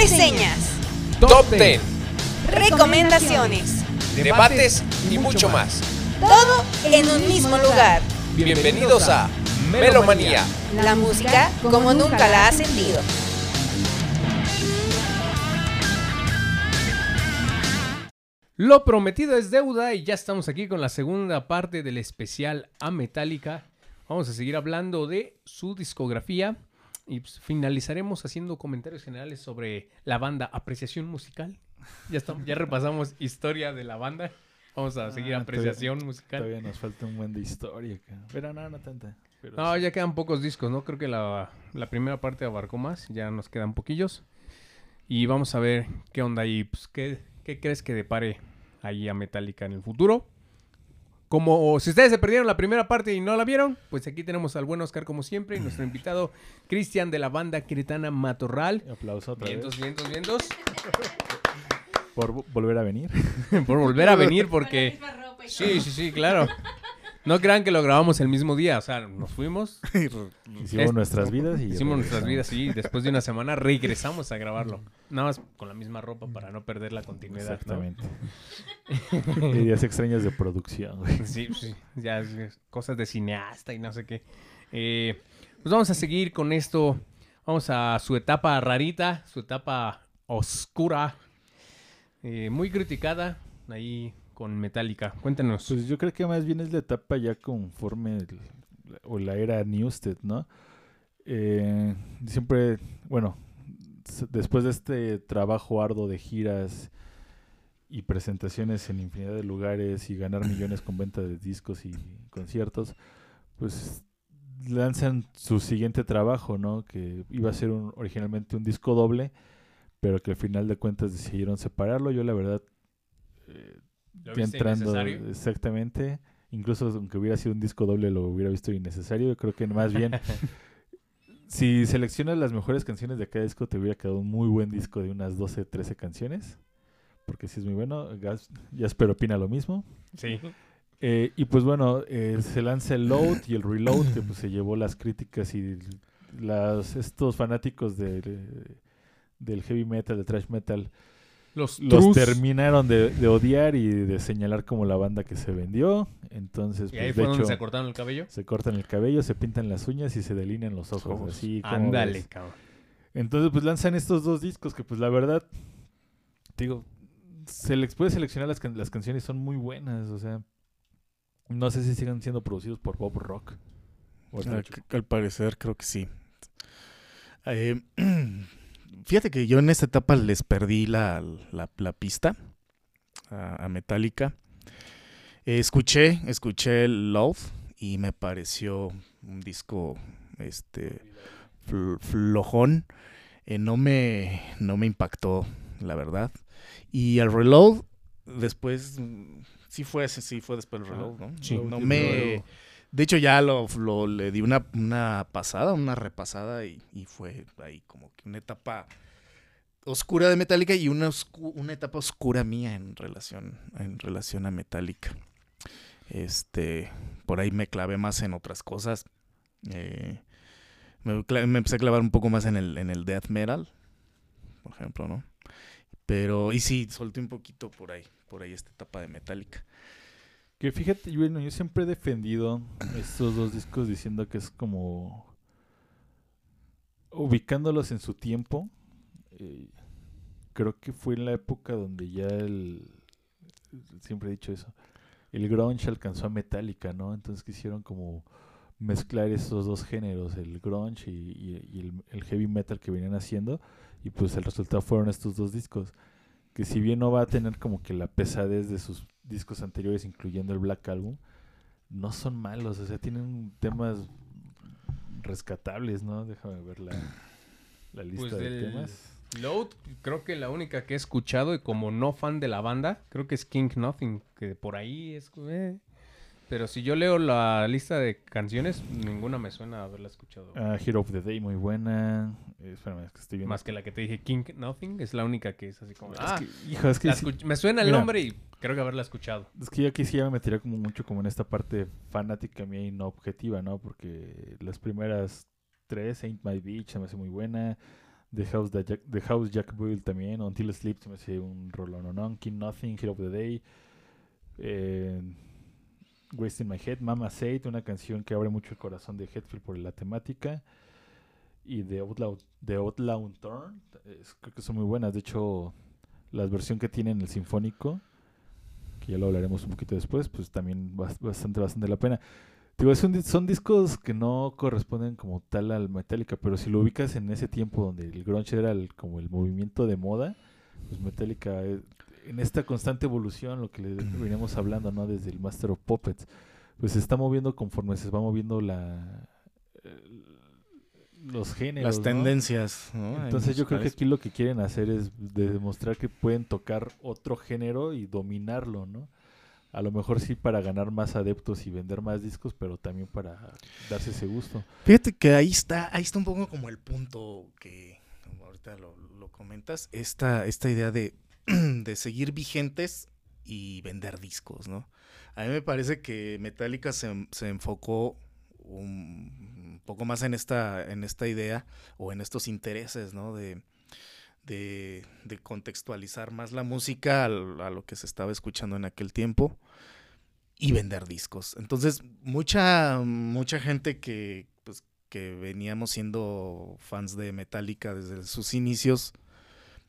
reseñas, Top 10, recomendaciones, debates y mucho más. todo en un mismo lugar. Bienvenidos a Melomanía. La música como nunca la has sentido. Lo prometido es deuda y ya estamos aquí con la segunda parte del especial a Metallica. Vamos a seguir hablando de su discografía y pues, finalizaremos haciendo comentarios generales sobre la banda Apreciación Musical. Ya, estamos, ya repasamos historia de la banda. Vamos a seguir Ah, Apreciación Musical. Todavía nos falta un buen de historia acá. Pero no, no tanta. Pero No, sí. ya quedan pocos discos, ¿no? Creo que la, la primera parte abarcó más, ya nos quedan poquillos. Y vamos a ver qué onda ahí, pues, ¿qué, qué crees que depare ahí a Metallica en el futuro? Como si ustedes se perdieron la primera parte y no la vieron, pues aquí tenemos al buen Oscar como siempre y nuestro invitado Cristian de la banda queretana Matorral. Aplauso otra Vientos, vez vientos, vientos. por vo- volver a venir. Por volver a venir porque... Sí, sí, sí, claro. No crean que lo grabamos el mismo día, o sea, nos fuimos, Hicimos Es- nuestras vidas y Hicimos nuestras vidas, sí. Después de una semana regresamos a grabarlo. Nada más con la misma ropa para no perder la continuidad. ¿no? Exactamente. y días extraños de producción, güey. Sí, sí. Ya cosas de cineasta y no sé qué. Eh, pues vamos a seguir con esto. Vamos a su etapa rarita, su etapa oscura. eh, muy criticada ahí con Metallica. Cuéntanos. Pues yo creo que más bien es la etapa ya conforme el- o la era Newsted, ¿no? Eh, siempre, bueno, después de este trabajo arduo de giras y presentaciones en infinidad de lugares y ganar millones con venta de discos y conciertos, pues lanzan su siguiente trabajo, ¿no? Que iba a ser un- originalmente un disco doble, pero que al final de cuentas decidieron separarlo. Yo la verdad ¿Lo viste entrando exactamente. Incluso aunque hubiera sido un disco doble lo hubiera visto innecesario. Yo creo que más bien si seleccionas las mejores canciones de cada disco te hubiera quedado un muy buen disco de unas 12 13 canciones porque sí es muy bueno. Gas- Jasper opina lo mismo. Sí. Eh, y pues bueno eh, se lanza el load y el reload que pues se llevó las críticas y las estos fanáticos de, de- del heavy metal del thrash metal Los, terminaron de, de odiar y de señalar como la banda que se vendió. Entonces, Y ahí pues, fue de donde hecho, se cortaron el cabello. se cortan el cabello, se pintan las uñas y se delinean los ojos. Ojos. Así como Ándale, cabrón. Entonces, pues lanzan estos dos discos que, pues la verdad, te digo, se les puede seleccionar las, can- las canciones, son muy buenas. O sea, no sé si sigan siendo producidos por Bob Rock. o Ah, al parecer creo que sí. Eh, fíjate que yo en esta etapa les perdí la, la- la pista a, a Metallica. Eh, escuché, escuché el Love y me pareció un disco este fl- flojón. Eh, no me no me impactó, la verdad. Y el Reload después mm, sí fue ese- sí fue después del Reload, ¿no? Sí. no me luego- de hecho, ya lo, le di una, una pasada, una repasada y, fue ahí como que una etapa oscura de Metallica y una, una etapa oscura mía en relación, en relación a Metallica. Este, por ahí me clavé más en otras cosas. Eh, me, me empecé a clavar un poco más en el, en el death metal, por ejemplo, ¿no? Pero, y sí, solté un poquito por ahí, por ahí esta etapa de Metallica. Que fíjate, bueno, yo siempre he defendido estos dos discos diciendo que es como ubicándolos en su tiempo. eh, creo que fue en la época donde ya el siempre he dicho eso. El grunge alcanzó a Metallica, ¿no? Entonces quisieron como mezclar esos dos géneros, el grunge y el, el heavy metal que venían haciendo y pues el resultado fueron estos dos discos que si bien no va a tener como que la pesadez de sus discos anteriores, incluyendo el Black Album, no son malos, o sea, tienen temas rescatables, ¿no? Déjame ver la, la lista Pues de del temas. Load, creo que la única que he escuchado y como no fan de la banda, creo que es King Nothing, que por ahí es... eh. Pero si yo leo la lista de canciones, ninguna me suena haberla escuchado. Ah, Hero of the Day, muy buena. Eh, espérame, es que estoy viendo. Más que la que te dije, King Nothing, es la única que es así como... Es ah, que, hijo, es que, sí- me suena el Mira. nombre y creo que haberla escuchado. es que yo aquí sí ya me metería como mucho como en esta parte fanática mía y no objetiva, ¿no? Porque las primeras tres, Ain't My Beach, se me hace muy buena. The House, de Jack, The House Jack Boyle también. Until Sleep se me hace un rolón. King Nothing, Hero of the Day. Eh, Wasting My Head, Mama Said, una canción que abre mucho el corazón de Headfield por la temática. Y The Outlaw, The Outlaw Turn, es- creo que son muy buenas. De hecho, la versión que tiene en el Sinfónico, que ya lo hablaremos un poquito después, pues también bas- bastante, bastante la pena. Digo, di- son discos que no corresponden como tal al Metallica, pero si lo ubicas en ese tiempo donde el grunge era el- como el movimiento de moda, pues Metallica en esta constante evolución, lo que le veníamos hablando, ¿no? Desde el Master of Puppets, pues se está moviendo conforme se va moviendo la eh, los géneros, Las tendencias. ¿no? Entonces yo creo que aquí lo que quieren hacer es de- demostrar que pueden tocar otro género y dominarlo, ¿no? A lo mejor sí para ganar más adeptos y vender más discos, pero también para darse ese gusto. Fíjate que ahí está, ahí está un poco como el punto que como ahorita lo, lo comentas, esta, esta idea de, de seguir vigentes y vender discos, ¿no? A mí me parece que Metallica se, se enfocó un poco más en esta, en esta idea o en estos intereses, ¿no? De, de, contextualizar más la música al- a lo que se estaba escuchando en aquel tiempo y vender discos. Entonces, mucha, mucha gente que, pues, que veníamos siendo fans de Metallica desde sus inicios,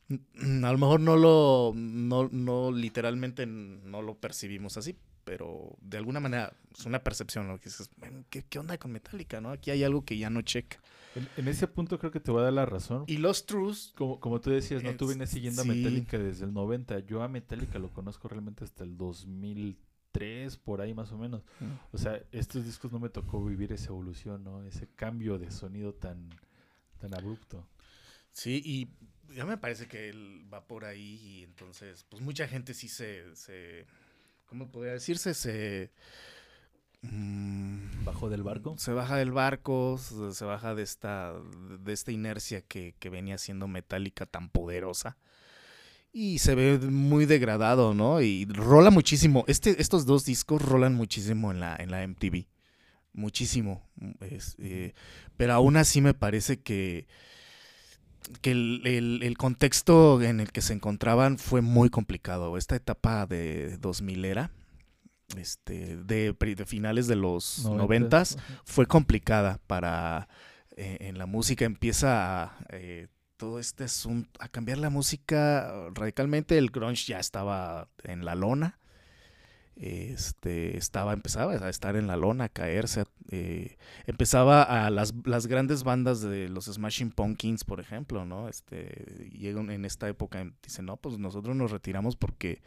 a lo mejor no lo, no, no literalmente no lo percibimos así, pero de alguna manera es una percepción, lo que dices, "Bueno, ¿qué, ¿qué onda con Metallica? ¿no? Aquí hay algo que ya no checa. En, en ese punto creo que te voy a dar la razón. Y los Trues, Como, como tú decías, ¿no? Tú Es- vienes siguiendo sí. a Metallica desde el 90. Yo a Metallica lo conozco realmente hasta el 2003, por ahí más o menos. O sea, estos discos no me tocó vivir esa evolución, ¿no? Ese cambio de sonido tan, tan abrupto. Sí, y ya me parece que él va por ahí y entonces, pues mucha gente sí se, se ¿cómo podría decirse? Se... mm, ¿Bajó del barco? Se baja del barco, se, se baja de esta, de esta inercia que, que venía siendo metálica tan poderosa. Y se ve muy degradado, ¿no? Y rola muchísimo. Este, estos dos discos rolan muchísimo en la, en la MTV. Muchísimo. Es, eh, pero aún así me parece que, que el, el- el contexto en el que se encontraban fue muy complicado. Esta etapa de 2000 era, este, de, finales de los noventas, fue complicada para eh, en la música. Empieza a, eh, todo este asunto a cambiar la música radicalmente. El grunge ya estaba en la lona este estaba empezaba a estar en la lona a caerse eh, empezaba a las, las grandes bandas de los Smashing Pumpkins por ejemplo no este llegan en esta época dicen no pues nosotros nos retiramos porque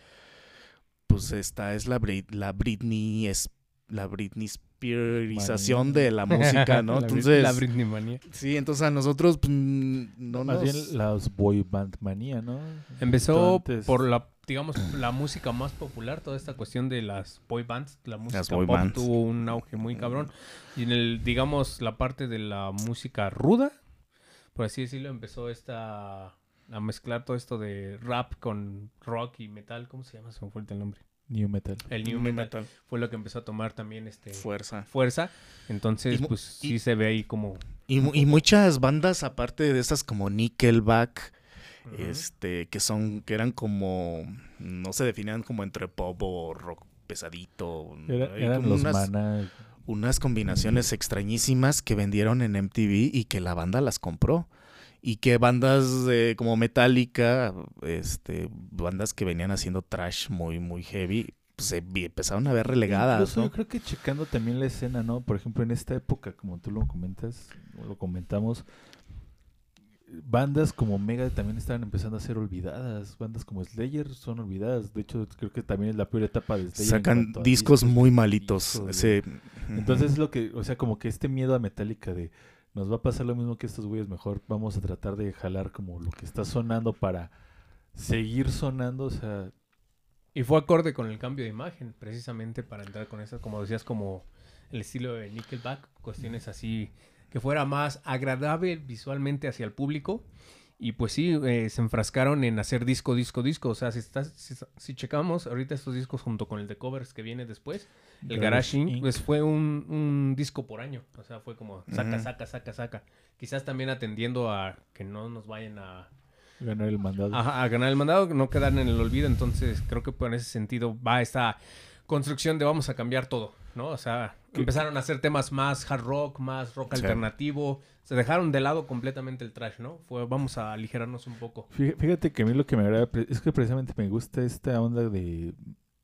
pues esta es la Brit- la Britney es la Britney Spearización Manía. de la música, ¿no? La Entonces, La Britney manía. sí, entonces a nosotros pues, no Más nos... bien las boy band manía, ¿no? Empezó por la, digamos, la música más popular, toda esta cuestión de las boy bands. La música boy pop bands. tuvo un auge muy cabrón. Y en el, digamos, la parte de la música ruda, por así decirlo, empezó esta a mezclar todo esto de rap con rock y metal. ¿Cómo se llama? Se me fue el nombre. New metal. El new metal, fue lo que empezó a tomar también este Fuerza. fuerza. Entonces, Y pues sí se ve ahí como Y, y muchas bandas, aparte de estas como Nickelback, este, que son, que eran como, no se definían como entre pop o rock pesadito. Era- eran como los unas, Mana. unas combinaciones extrañísimas que vendieron en MTV y que la banda las compró. Y que bandas eh, como Metallica, este, bandas que venían haciendo trash muy, muy heavy, pues, se empezaron a ver relegadas, Incluso ¿no? yo creo que checando también la escena, ¿no? Por ejemplo, en esta época, como tú lo comentas, lo comentamos, bandas como Mega también estaban empezando a ser olvidadas. Bandas como Slayer son olvidadas. De hecho, creo que también es la peor etapa de Slayer. Sacan discos muy malitos. ese- Entonces es lo que, o sea, como que este miedo a Metallica de nos va a pasar lo mismo que estos güeyes, mejor vamos a tratar de jalar como lo que está sonando para seguir sonando, o sea, Y fue acorde con el cambio de imagen, precisamente para entrar con esas, como decías, como el estilo de Nickelback, cuestiones así que fuera más agradable visualmente hacia el público Y pues sí, eh, se enfrascaron en hacer disco, disco, disco. O sea, si, estás, si, si checamos ahorita estos discos junto con el de covers que viene después, el Garage Inc., pues fue un, un disco por año. O sea, fue como saca, saca, saca, saca. Quizás también atendiendo a que no nos vayan a, Ganar el mandado. Ajá, a ganar el mandado, no quedar en el olvido. Entonces, creo que por ese sentido va esta construcción de vamos a cambiar todo, ¿no? O sea, empezaron a hacer temas más hard rock, más rock Sí. alternativo. Se dejaron de lado completamente el trash, ¿no? Fue, vamos a aligerarnos un poco. Fí- Fíjate que a mí lo que me agrada es que precisamente me gusta esta onda de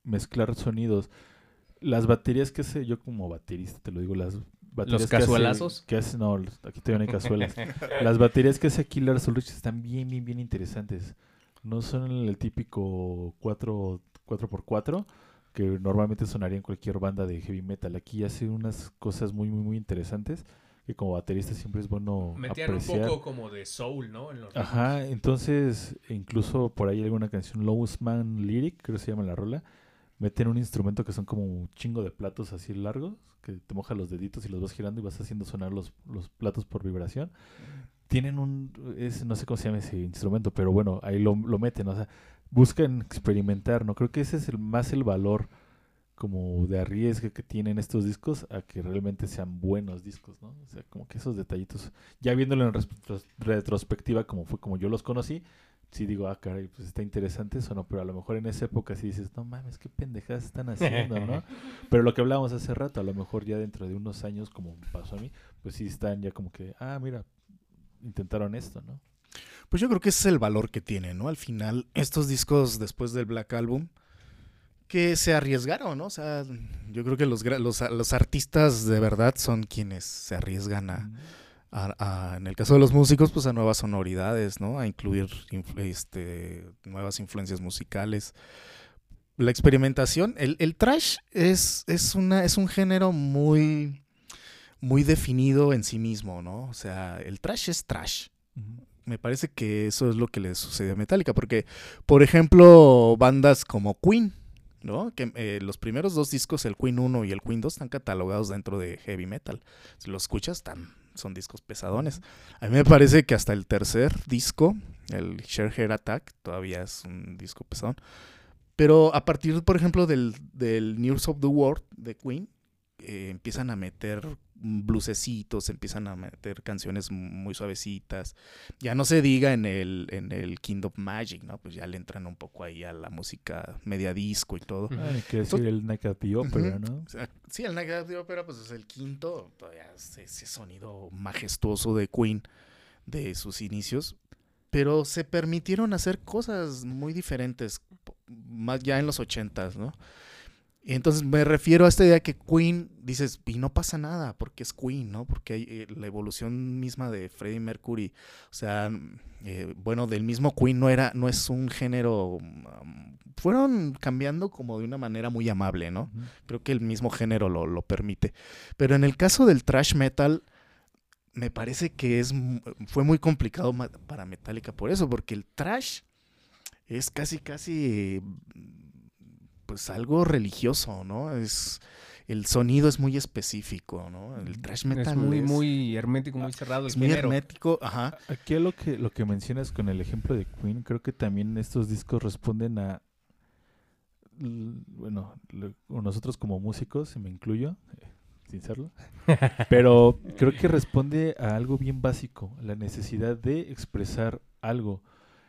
mezclar sonidos. Las baterías que hace, yo como baterista te lo digo, las baterías que hace-? Que hace, no, los- aquí todavía no hay cazuelas. las baterías que hace aquí Lars Ulrich están bien, bien, bien interesantes. No son el típico 4, 4x4 que normalmente sonaría en cualquier banda de heavy metal. Aquí hace unas cosas muy, muy, muy interesantes que como baterista siempre es bueno Metían un apreciar. poco como de soul, ¿no? En los Ajá, entonces incluso por ahí alguna canción Lowest Man Lyric, creo que se llama la rola, meten un instrumento que son como un chingo de platos así largos, que te moja los deditos y los vas girando y vas haciendo sonar los, los platos por vibración. Tienen un, es, no sé cómo se llama ese instrumento, pero bueno, ahí lo, lo meten, o sea, buscan experimentar, ¿no? Creo que ese es el más el valor como de arriesgue que tienen estos discos a que realmente sean buenos discos, ¿no? O sea, como que esos detallitos ya viéndolo en retros- retrospectiva como fue como yo los conocí, sí digo, ah, caray, pues está interesante eso, ¿no? Pero a lo mejor en esa época sí dices, no mames, qué pendejadas están haciendo, ¿no? Pero lo que hablábamos hace rato, a lo mejor ya dentro de unos años, como pasó a mí, pues sí están ya como que, ah, mira, intentaron esto, ¿no? Pues yo creo que ese es el valor que tiene, ¿no? Al final, estos discos después del Black Album, que se arriesgaron, ¿no? O sea, yo creo que los, los, artistas de verdad son quienes se arriesgan a, a- a- en el caso de los músicos, pues a nuevas sonoridades, ¿no? A incluir este, nuevas influencias musicales. La experimentación, el, el trash es, es, una, es un género muy, muy definido en sí mismo, ¿no? O sea, el trash es trash. Me parece que eso es lo que le sucedió a Metallica, porque, por ejemplo, bandas como Queen, ¿no? Que eh, los primeros dos discos, el Queen 1 y el Queen 2, están catalogados dentro de heavy metal. Si los escuchas, están, son discos pesadones. A mí me parece que hasta el tercer disco, el Share Hair Attack, todavía es un disco pesadón. Pero a partir, por ejemplo, del, del News of the World de Queen, eh, empiezan a meter blusecitos, empiezan a meter canciones muy suavecitas. Ya no se diga en el, en el Kingdom Magic, ¿no? Pues ya le entran un poco ahí a la música media disco y todo. Ni que decir el the Opera. ¿no? O sea, sí, el the Opera, pues es el quinto, todavía es ese sonido majestuoso de Queen de sus inicios. Pero se permitieron hacer cosas muy diferentes, más ya en los ochentas, ¿no? Y entonces me refiero a esta idea que Queen, dices, y no pasa nada, porque es Queen, ¿no? Porque hay eh, la evolución misma de Freddie Mercury, o sea, eh, bueno, del mismo Queen no era, no es un género, um, fueron cambiando como de una manera muy amable, ¿no? Creo que el mismo género lo, lo permite. Pero en el caso del thrash metal, me parece que es fue muy complicado para Metallica por eso, porque el thrash es casi, casi, pues algo religioso, ¿no? Es el sonido es muy específico, ¿no? El thrash metal Es muy, es, muy hermético, muy cerrado el es muy género. hermético, ajá. Aquí a lo que, lo que mencionas con el ejemplo de Queen, creo que también estos discos responden a, bueno, nosotros como músicos, y me incluyo, eh, sin serlo, pero creo que responde a algo bien básico, la necesidad de expresar algo.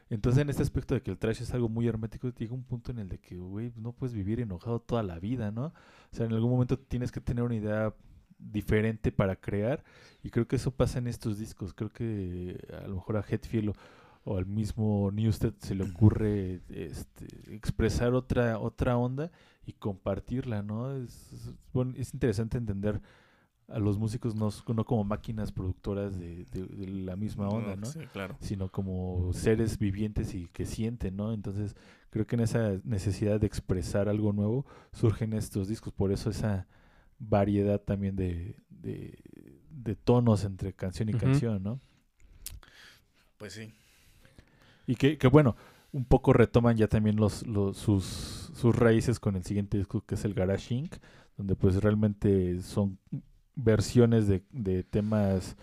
Entonces, en este aspecto de que el trash es algo muy hermético, llega un punto en el de que, güey, no puedes vivir enojado toda la vida, ¿no? O sea, en algún momento tienes que tener una idea diferente para crear y creo que eso pasa en estos discos. Creo que a lo mejor a Hetfield o, o al mismo Newsted se le ocurre este, expresar otra otra onda y compartirla, ¿no? Es, es, bueno, es interesante entender a los músicos no, no como máquinas productoras de, de- de la misma onda, ¿no? Sí, claro. sino como seres vivientes y que sienten, ¿no? Entonces, creo que en esa necesidad de expresar algo nuevo surgen estos discos, por eso esa variedad también de, de, de tonos entre canción y canción, ¿no? Pues sí. Y que, que bueno, un poco retoman ya también los, los, sus, sus raíces con el siguiente disco que es el Garage Inc., donde pues realmente son versiones de, de temas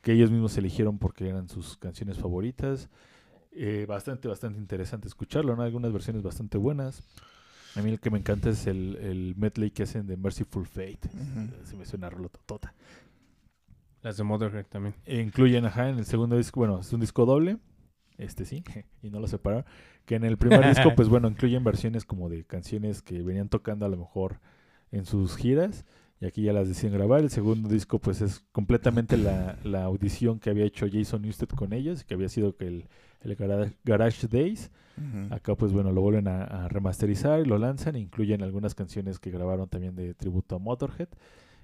que ellos mismos eligieron porque eran sus canciones favoritas. Eh, bastante, bastante interesante escucharlo, ¿no? Algunas versiones bastante buenas. A mí el que me encanta es el, el medley que hacen de Merciful Fate. Ujú. Se me suena rolototota. Las de Motherhead también. E incluyen, ajá, en el segundo disco, bueno, es un disco doble, este sí, y no lo separaron, que en el primer disco, pues bueno, incluyen versiones como de canciones que venían tocando a lo mejor en sus giras, y aquí ya las deciden grabar. El segundo disco, pues es completamente la, la audición que había hecho Jason Newsted con ellos, que había sido que el, el Gara- Garage Days. Acá, pues bueno, lo vuelven a, a remasterizar y lo lanzan, e incluyen algunas canciones que grabaron también de tributo a Motorhead.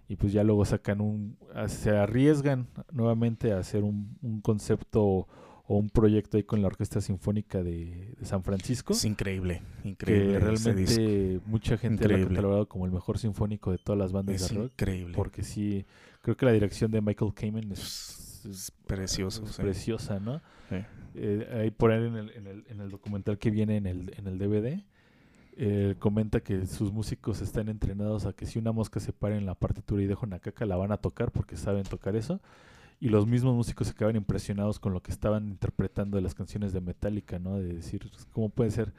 Y pues ya luego sacan un. Se arriesgan nuevamente a hacer un, un concepto o un proyecto ahí con la Orquesta Sinfónica de, de San Francisco. Es increíble, increíble. que realmente mucha gente lo ha catalogado como el mejor sinfónico de todas las bandas Es de rock. increíble. Porque sí, creo que la dirección de Michael Kamen es, Es precioso. es sí. preciosa, ¿no? Sí. Eh, ahí por ahí en el, en, el, en el documental que viene en el, en el DVD, eh, comenta que sus músicos están entrenados a que si una mosca se para en la partitura y deja una caca, la van a tocar porque saben tocar eso. Y los mismos músicos se quedaban impresionados con lo que estaban interpretando de las canciones de Metallica, ¿no? De decir, pues, ¿cómo puede ser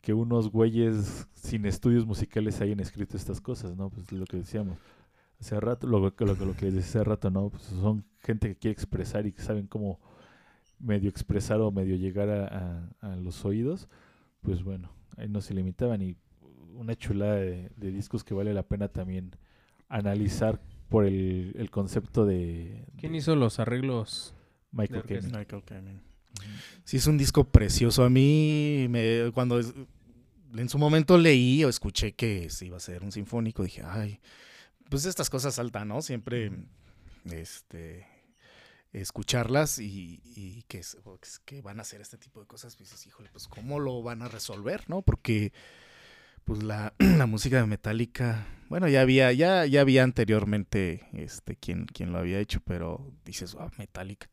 que unos güeyes sin estudios musicales hayan escrito estas cosas, ¿no? Pues lo que decíamos hace rato, lo, lo, lo que les decía hace rato, ¿no? Pues son gente que quiere expresar y que saben cómo medio expresar o medio llegar a los oídos, pues bueno, ahí no se limitaban y una chulada de, de discos que vale la pena también analizar por el, el concepto de, ¿Quién de hizo los arreglos? Michael de? Kamen. Michael Kamen. Sí, es un disco precioso. A mí, me, cuando es- en su momento leí o escuché que se iba a hacer un sinfónico, dije, ay, pues estas cosas saltan, ¿no? Siempre, este, escucharlas y, y que, es- que van a hacer este tipo de cosas, pues dices, híjole, pues cómo lo van a resolver, ¿no? Porque, pues la, la música de Metallica, bueno, ya había, ya, ya había anteriormente, este, quien, quien lo había hecho, pero dices, wow, Metallica.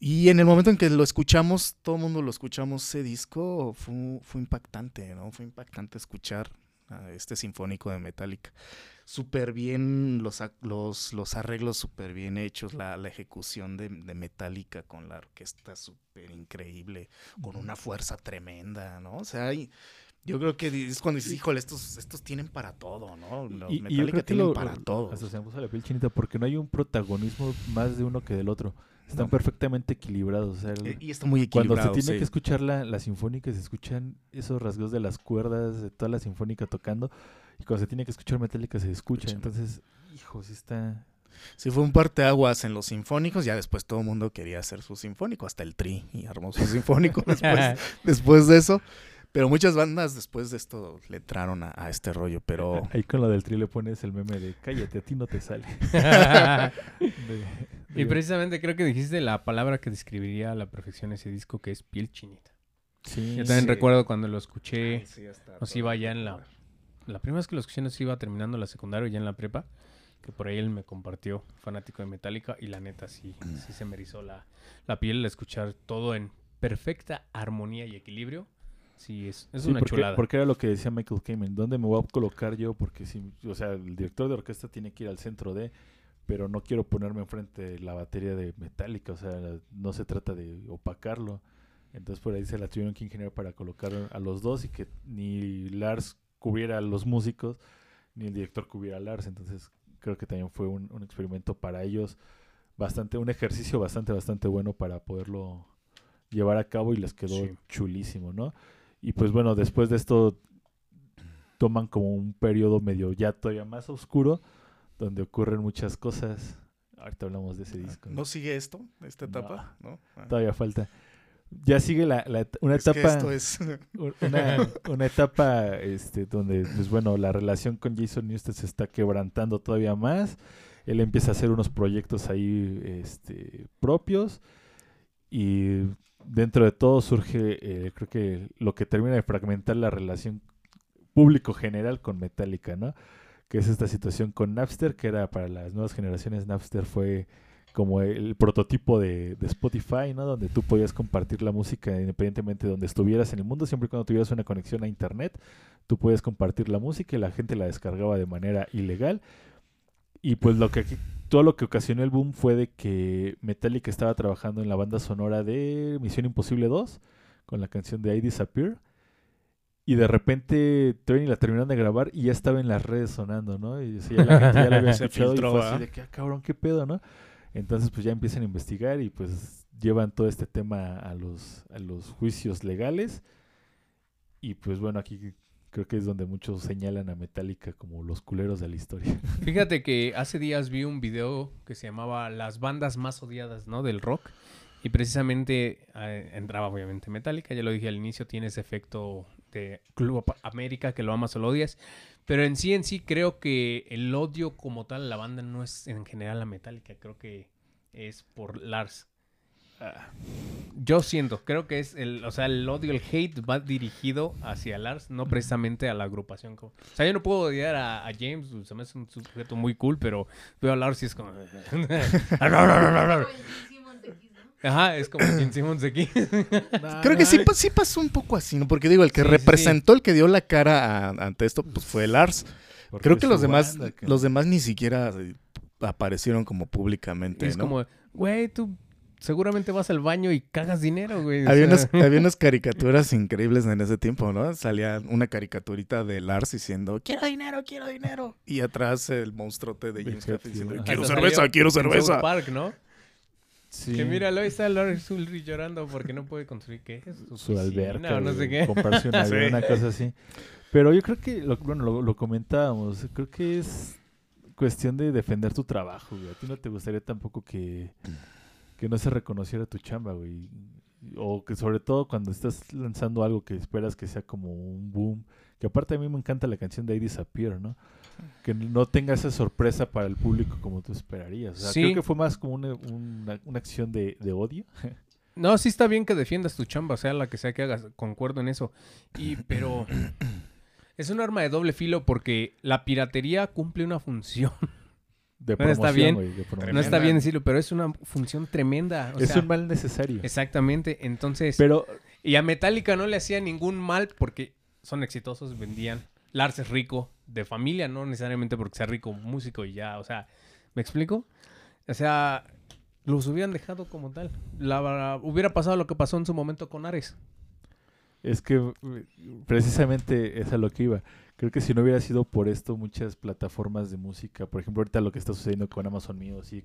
Y en el momento en que lo escuchamos, todo el mundo lo escuchamos, ese disco fue, fue impactante, ¿no? Fue impactante escuchar a este sinfónico de Metallica. Súper bien, los, los, los arreglos súper bien hechos, la, la ejecución de, de Metallica con la orquesta súper increíble, con una fuerza tremenda, ¿no? O sea, hay- yo creo que es cuando dices, híjole, estos, estos tienen para todo, ¿no? Los Y- y yo Metallica creo que tienen lo- para todo. Me puso la piel chinita porque no hay un protagonismo más de uno que del otro. Están No. perfectamente equilibrados. o sea, el- Eh, Y está muy Cuando equilibrado. se tiene sí. que escuchar la, la sinfónica, se escuchan esos rasgos de las cuerdas de toda la sinfónica tocando. Y cuando se tiene que escuchar Metallica, se escucha. Escucha. Entonces, hijo, sí está. Sí, fue un parteaguas en los sinfónicos. Ya después todo el mundo quería hacer su sinfónico, hasta el Tri, y armó su sinfónico después, después de eso. Pero muchas bandas después de esto le entraron a, a este rollo. Pero Ahí con lo del tri le pones el meme de cállate, a ti no te sale. De- y precisamente creo que dijiste la palabra que describiría a la perfección ese disco que es piel chinita. sí, Yo también Sí. recuerdo cuando lo escuché, Ay, sí, nos iba ya en la... La primera vez que lo escuché nos iba terminando la secundaria, ya en la prepa, que por ahí él me compartió, fanático de Metallica, y la neta sí, sí se me erizó la, la piel al escuchar todo en perfecta armonía y equilibrio. Sí, es, es Sí, una porque, chulada. porque era lo que decía Michael Kamen. ¿Dónde me voy a colocar yo? Porque si, o sea, el director de orquesta tiene que ir al centro de, pero no quiero ponerme enfrente de la batería de Metallica. O sea, no se trata de opacarlo. Entonces por ahí se la tuvieron que ingeniar para colocar a los dos y que ni Lars cubriera a los músicos, ni el director cubriera a Lars. Entonces creo que también fue un, un experimento para ellos, bastante, un ejercicio bastante, bastante bueno para poderlo llevar a cabo y les quedó Sí. chulísimo, ¿no? Y pues bueno, después de esto toman como un periodo medio ya todavía más oscuro, donde ocurren muchas cosas. Ahorita hablamos de ese disco. ¿No sigue esto, esta etapa? ¿No? Ah. Todavía falta. Ya sigue la, una Es que etapa, esto es... una, una etapa este, donde, pues bueno, la relación con Jason Newsted se está quebrantando todavía más. Él empieza a hacer unos proyectos ahí este, propios y dentro de todo surge, eh, creo que lo que termina de fragmentar la relación público general con Metallica, ¿no? Que es esta situación con Napster, que era para las nuevas generaciones, Napster fue como el prototipo de, de Spotify, ¿no? Donde tú podías compartir la música independientemente de donde estuvieras en el mundo, siempre y cuando tuvieras una conexión a internet, tú podías compartir la música y la gente la descargaba de manera ilegal. Y pues lo que aquí todo lo que ocasionó el boom fue de que Metallica estaba trabajando en la banda sonora de Misión Imposible 2 con la canción de I Disappear. Y de repente ni la terminaron de grabar y ya estaba en las redes sonando, ¿no? Y así ya la gente ya la había escuchado filtró, y fue así ¿ah? de que, ah, cabrón, qué pedo, ¿no? Entonces pues ya empiezan a investigar y pues llevan todo este tema a los, a los juicios legales. Y pues bueno, aquí creo que es donde muchos señalan a Metallica como los culeros de la historia. Fíjate que hace días vi un video que se llamaba Las bandas más odiadas, ¿no? Del rock. Y precisamente eh, entraba obviamente Metallica, ya lo dije al inicio, tiene ese efecto de Club América que lo amas o lo odias. Pero en sí, en sí, creo que el odio como tal a la banda no es en general a Metallica, creo que es por Lars. Ah, yo siento, creo que es el, o sea, el odio, el hate va dirigido hacia Lars, no precisamente a la agrupación. como- O sea, yo no puedo odiar a, a James, se me hace un sujeto muy cool, pero veo a Lars y es como... Ajá, es como Gene Simmons aquí. Creo que sí, sí pasó un poco así, ¿no? Porque digo, el que Sí, sí, sí. representó, el que dio la cara a- ante esto, pues fue Lars. Porque Creo que los demás, banda, que- los demás ni siquiera aparecieron como públicamente, es ¿no? como, güey, tú seguramente vas al baño y cagas dinero, güey. o Había sea, unas, había unas caricaturas increíbles en ese tiempo, ¿no? Salía una caricaturita de Lars diciendo, quiero dinero, quiero dinero. Y atrás el monstruote de James Hetfield diciendo, quiero hasta cerveza, quiero cerveza. Park, ¿no? Sí, Que míralo, ahí está Lars Ulrich llorando porque no puede construir, ¿qué es? su oficina alberca, o no sé qué. comprarse Sí. una cosa así. Pero yo creo que, lo, bueno, lo, lo comentábamos, creo que es cuestión de defender tu trabajo, güey. A ti no te gustaría tampoco que, que no se reconociera tu chamba, güey. O que sobre todo cuando estás lanzando algo que esperas que sea como un boom. Que aparte a mí me encanta la canción de I Disappear, ¿no? Que no tenga esa sorpresa para el público como tú esperarías. O sea, Sí. creo que fue más como una, una, una acción de, de odio. No, sí está bien que defiendas tu chamba, sea la que sea que hagas, concuerdo en eso. Y, pero es un arma de doble filo porque la piratería cumple una función. De Bueno, está bien. de. No está bien decirlo, pero es una función tremenda. o es sea, un mal necesario. Exactamente, entonces... Pero Y a Metallica no le hacía ningún mal porque son exitosos, vendían. Lars es rico, de familia, no necesariamente porque sea rico músico y ya, o sea, ¿me explico? O sea, los hubieran dejado como tal. La, hubiera pasado lo que pasó en su momento con Ares. es que eh, precisamente es a lo que iba. Creo que si no hubiera sido por esto, muchas plataformas de música, por ejemplo, ahorita lo que está sucediendo con Amazon Music,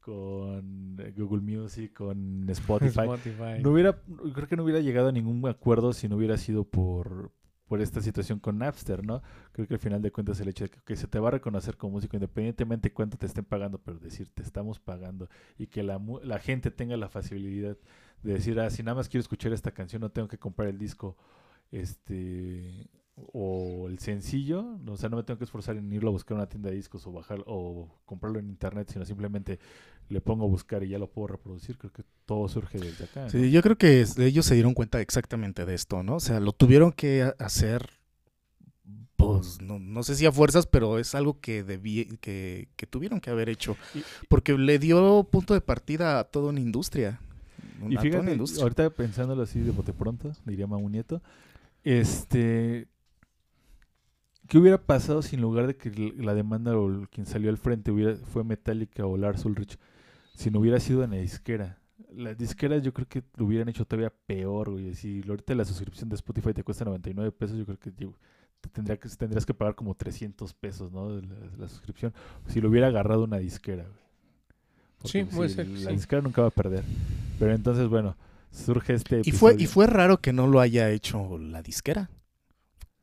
con eh, Google Music, con Spotify, Spotify. no hubiera, creo que no hubiera llegado a ningún acuerdo si no hubiera sido por, por esta situación con Napster, ¿no? Creo que al final de cuentas el hecho de que, se te va a reconocer como músico independientemente de cuánto te estén pagando, pero decir te estamos pagando y que la, la gente tenga la facilidad de decir, ah, si nada más quiero escuchar esta canción, no tengo que comprar el disco, este o el sencillo, o sea, no me tengo que esforzar en irlo a buscar a una tienda de discos o bajar o comprarlo en internet, sino simplemente le pongo a buscar y ya lo puedo reproducir. Creo que todo surge desde acá. ¿no? Sí, yo creo que ellos se dieron cuenta exactamente de esto, ¿no? O sea, lo tuvieron que ha- hacer, pues, no, no sé si a fuerzas, pero es algo que, debí, que, que tuvieron que haber hecho. Porque le dio punto de partida a toda una industria. Y fíjate, ahorita pensándolo así de bote pronto, diría Mau Nieto, este, ¿qué hubiera pasado si en lugar de que la demanda o quien salió al frente hubiera fue Metallica o Lars Ulrich, si no hubiera sido en la disquera? Las disqueras yo creo que lo hubieran hecho todavía peor, güey. Si ahorita la suscripción de Spotify te cuesta 99 pesos, yo creo que tendría que, tendrías que pagar como 300 pesos, ¿no? de La, la suscripción. Si lo hubiera agarrado una disquera, güey. Porque, Sí, pues, puede ser que La sí. disquera nunca va a perder. Pero entonces, bueno, surge este Y fue, y fue raro que no lo haya hecho la disquera.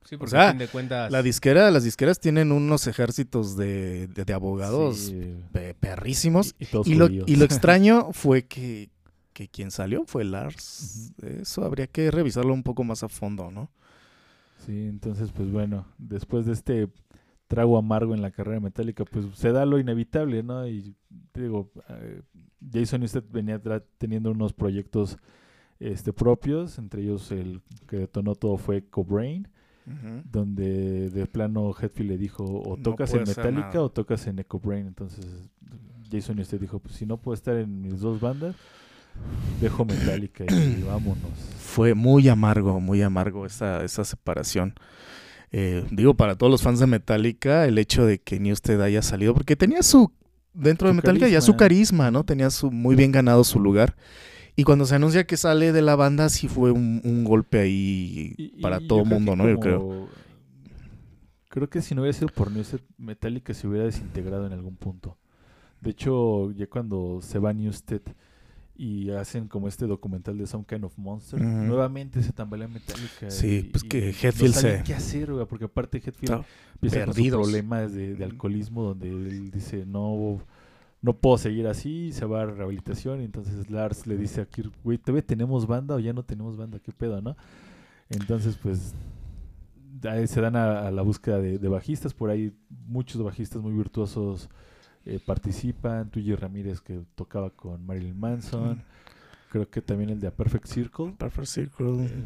Sí, porque sea, a fin de cuentas... La disquera, las disqueras tienen unos ejércitos de, de- de abogados Sí, perrísimos. y, y Y lo, y extraño fue que, que quien salió fue Lars. Eso habría que revisarlo un poco más a fondo, ¿no? Sí, entonces, pues bueno, después de este trago amargo en la carrera metálica, pues se da lo inevitable, ¿no? Y te digo, eh, Jason usted venía teniendo unos proyectos este propios, entre ellos el que detonó todo fue Cobrain, donde de plano Hetfield le dijo o No tocas en Metallica o tocas en Ecobrain, entonces Jason usted dijo, pues si no puedo estar en mis dos bandas, dejo Metallica y vámonos. Fue muy amargo, muy amargo esa, esa separación. Eh, digo, para todos los fans de Metallica, el hecho de que Newsted haya salido, porque tenía su dentro de Metallica ya su carisma. ¿no? Tenía su, muy bien ganado su lugar. Y cuando se anuncia que sale de la banda, sí fue un, un golpe ahí Y- para y todo mundo, ¿no? Yo creo. Creo que si no hubiera sido por Newsted, Metallica se hubiera desintegrado en algún punto. De hecho, ya cuando se va Newsted y hacen como este documental de Some Kind of Monster, nuevamente se tambalea Metallica. Sí, y- pues que no no Hetfield saben se- qué hacer, güey, porque aparte Hetfield empieza con perdidos. problemas de, de alcoholismo donde él dice no no puedo seguir así se va a rehabilitación y entonces Lars le dice a Kirk güey todavía tenemos banda o ya no tenemos banda qué pedo no entonces pues ahí se dan a, a la búsqueda de, de bajistas por ahí muchos bajistas muy virtuosos eh, participan Tuyi Ramírez que tocaba con Marilyn Manson creo que también el de A Perfect Circle Perfect Circle. eh,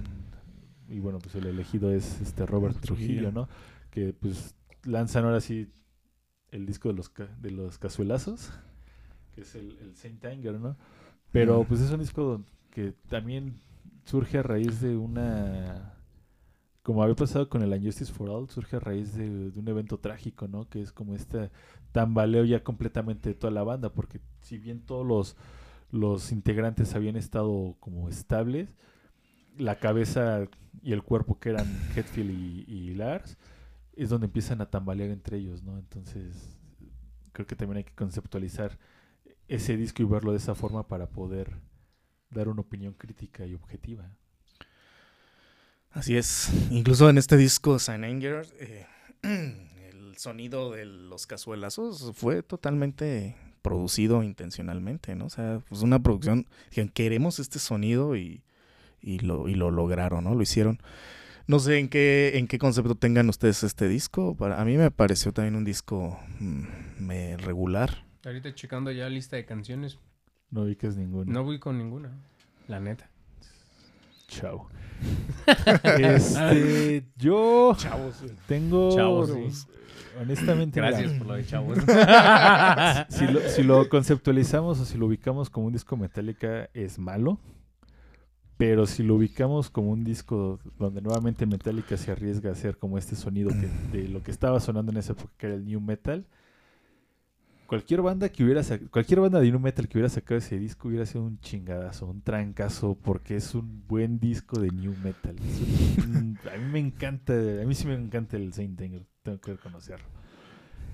y bueno, pues el elegido es este Robert Trujillo, Trujillo. ¿no? Que pues lanzan ahora sí el disco de los ca- de los cazuelazos, que es el, el Saint Anger, ¿no? Pero Mm. pues es un disco que también surge a raíz de una como había pasado con el Unjustice for All, surge a raíz de, un evento trágico, ¿no? Que es como este tambaleo ya completamente de toda la banda, porque si bien todos los, los integrantes habían estado como estables, la cabeza y el cuerpo que eran Hetfield y, y Lars, es donde empiezan a tambalear entre ellos, ¿no? Entonces, creo que también hay que conceptualizar ese disco y verlo de esa forma para poder dar una opinión crítica y objetiva. Así es. Incluso en este disco, Saint Anger, eh, el sonido de los cazuelazos fue totalmente producido intencionalmente, ¿no? O sea, pues una producción, dijeron, queremos este sonido y, y, lo, y lo lograron, ¿no? Lo hicieron. No sé en qué, en qué concepto tengan ustedes este disco. Para, a mí me pareció también un disco mm, me- regular. Ahorita checando ya lista de canciones, No ubicas ninguno. no voy con ninguna, la neta. Chao. este, yo Chavos. tengo. Chavos, sí. Honestamente, mira, Gracias por lo de chavos. si, lo, si lo conceptualizamos o si lo ubicamos como un disco Metallica, es malo. Pero si lo ubicamos como un disco donde nuevamente Metallica se arriesga a hacer como este sonido que, de lo que estaba sonando en esa época, que era el New Metal, cualquier banda que hubiera cualquier banda de New Metal que hubiera sacado ese disco hubiera sido un chingadazo, un trancazo, porque es un buen disco de New Metal. Un- a mí me encanta, a mí sí me encanta el Saint Anger, tengo que reconocerlo.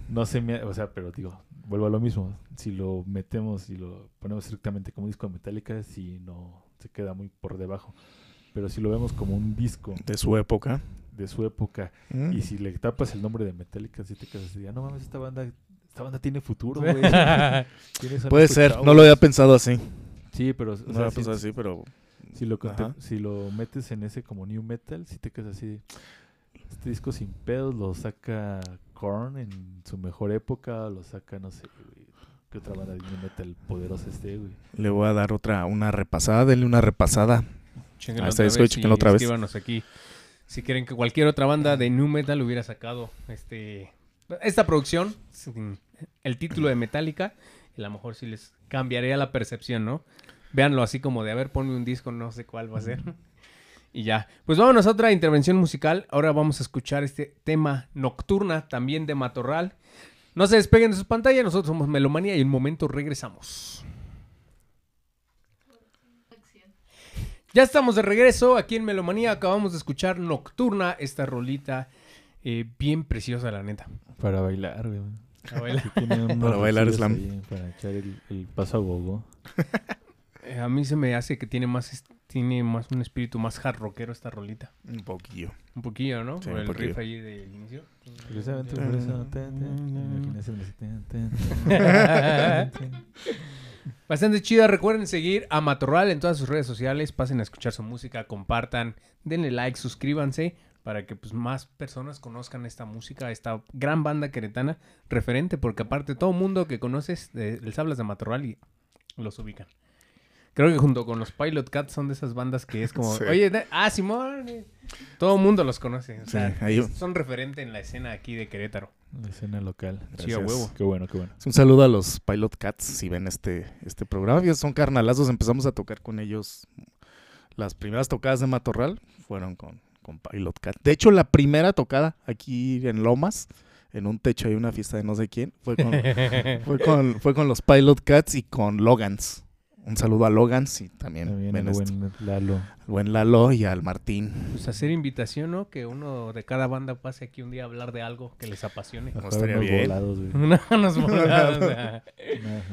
No sé, me, o sea, pero digo, vuelvo a lo mismo. Si lo metemos y lo ponemos estrictamente como disco de Metallica, si no se queda muy por debajo. Pero si lo vemos como un disco De su época. de su época Mm. y si le tapas el nombre de Metallica, si te quedas así, "Ah, no mames, esta banda, esta banda tiene futuro, güey. Puede ser, chavos". no lo había pensado así. Sí, pero o No lo había si- pensado así, pero si lo, si metes en ese como new metal, si te quedas así, este disco sin pedos lo saca Korn en su mejor época, lo saca, no sé, güey, qué otra banda de new metal poderosa esté, güey. le voy a dar otra, una repasada, denle una repasada. Chéquenlo Ah, este otra disco, vez chéquenlo y otra vez. escríbanos aquí. Si quieren que cualquier otra banda de New Metal hubiera sacado este esta producción, el título de Metallica, y a lo mejor sí les cambiaría la percepción, ¿no? Véanlo así como de, a ver, ponme un disco, no sé cuál va a ser. Y ya. Pues vámonos a otra intervención musical. Ahora vamos a escuchar este tema Nocturna, también de Matorral. No se despeguen de sus pantallas, nosotros somos Melomanía y en un momento regresamos. Ya estamos de regreso aquí en Melomanía. Acabamos de escuchar Nocturna, esta rolita eh, bien preciosa, la neta. Para bailar, güey. A bailar. Para bailar slam. ahí Para echar el, el paso a gogo. Eh, a mí se me hace que tiene más, tiene más un espíritu más hard rockero esta rolita. Un poquillo. Un poquillo, ¿no? Sí, Por el poquillo. riff ahí del inicio. Por eso. Bastante chida. Recuerden seguir a Matorral en todas sus redes sociales. Pasen a escuchar su música, compartan, denle like, suscríbanse para que pues más personas conozcan esta música, esta gran banda queretana referente, porque aparte todo mundo que conoces eh, les hablas de Matorral y los ubican. Creo que junto con los Pilot Cats son de esas bandas que es como, Sí. oye, de- ah, Simón, eh". todo mundo los conoce, o sea, Sí, ahí- son referente en la escena aquí de Querétaro. La escena local. Sí, a huevo. Qué bueno, qué bueno. Un saludo a los Pilot Cats si ven este, este programa. Ellos Son carnalazos, empezamos a tocar con ellos. Las primeras tocadas de Matorral fueron con, con Pilot Cat. De hecho, la primera tocada aquí en Lomas en un techo hay una fiesta de no sé quién. Fue con, fue con, fue con los Pilot Cats y con Logans. Un saludo a Logans y también, También el buen Lalo. al buen Lalo y al Martín. Pues hacer invitación, ¿no? Que uno de cada banda pase aquí un día a hablar de algo que les apasione. Jugar estaría unos bien. volados, güey. Una- unos volados,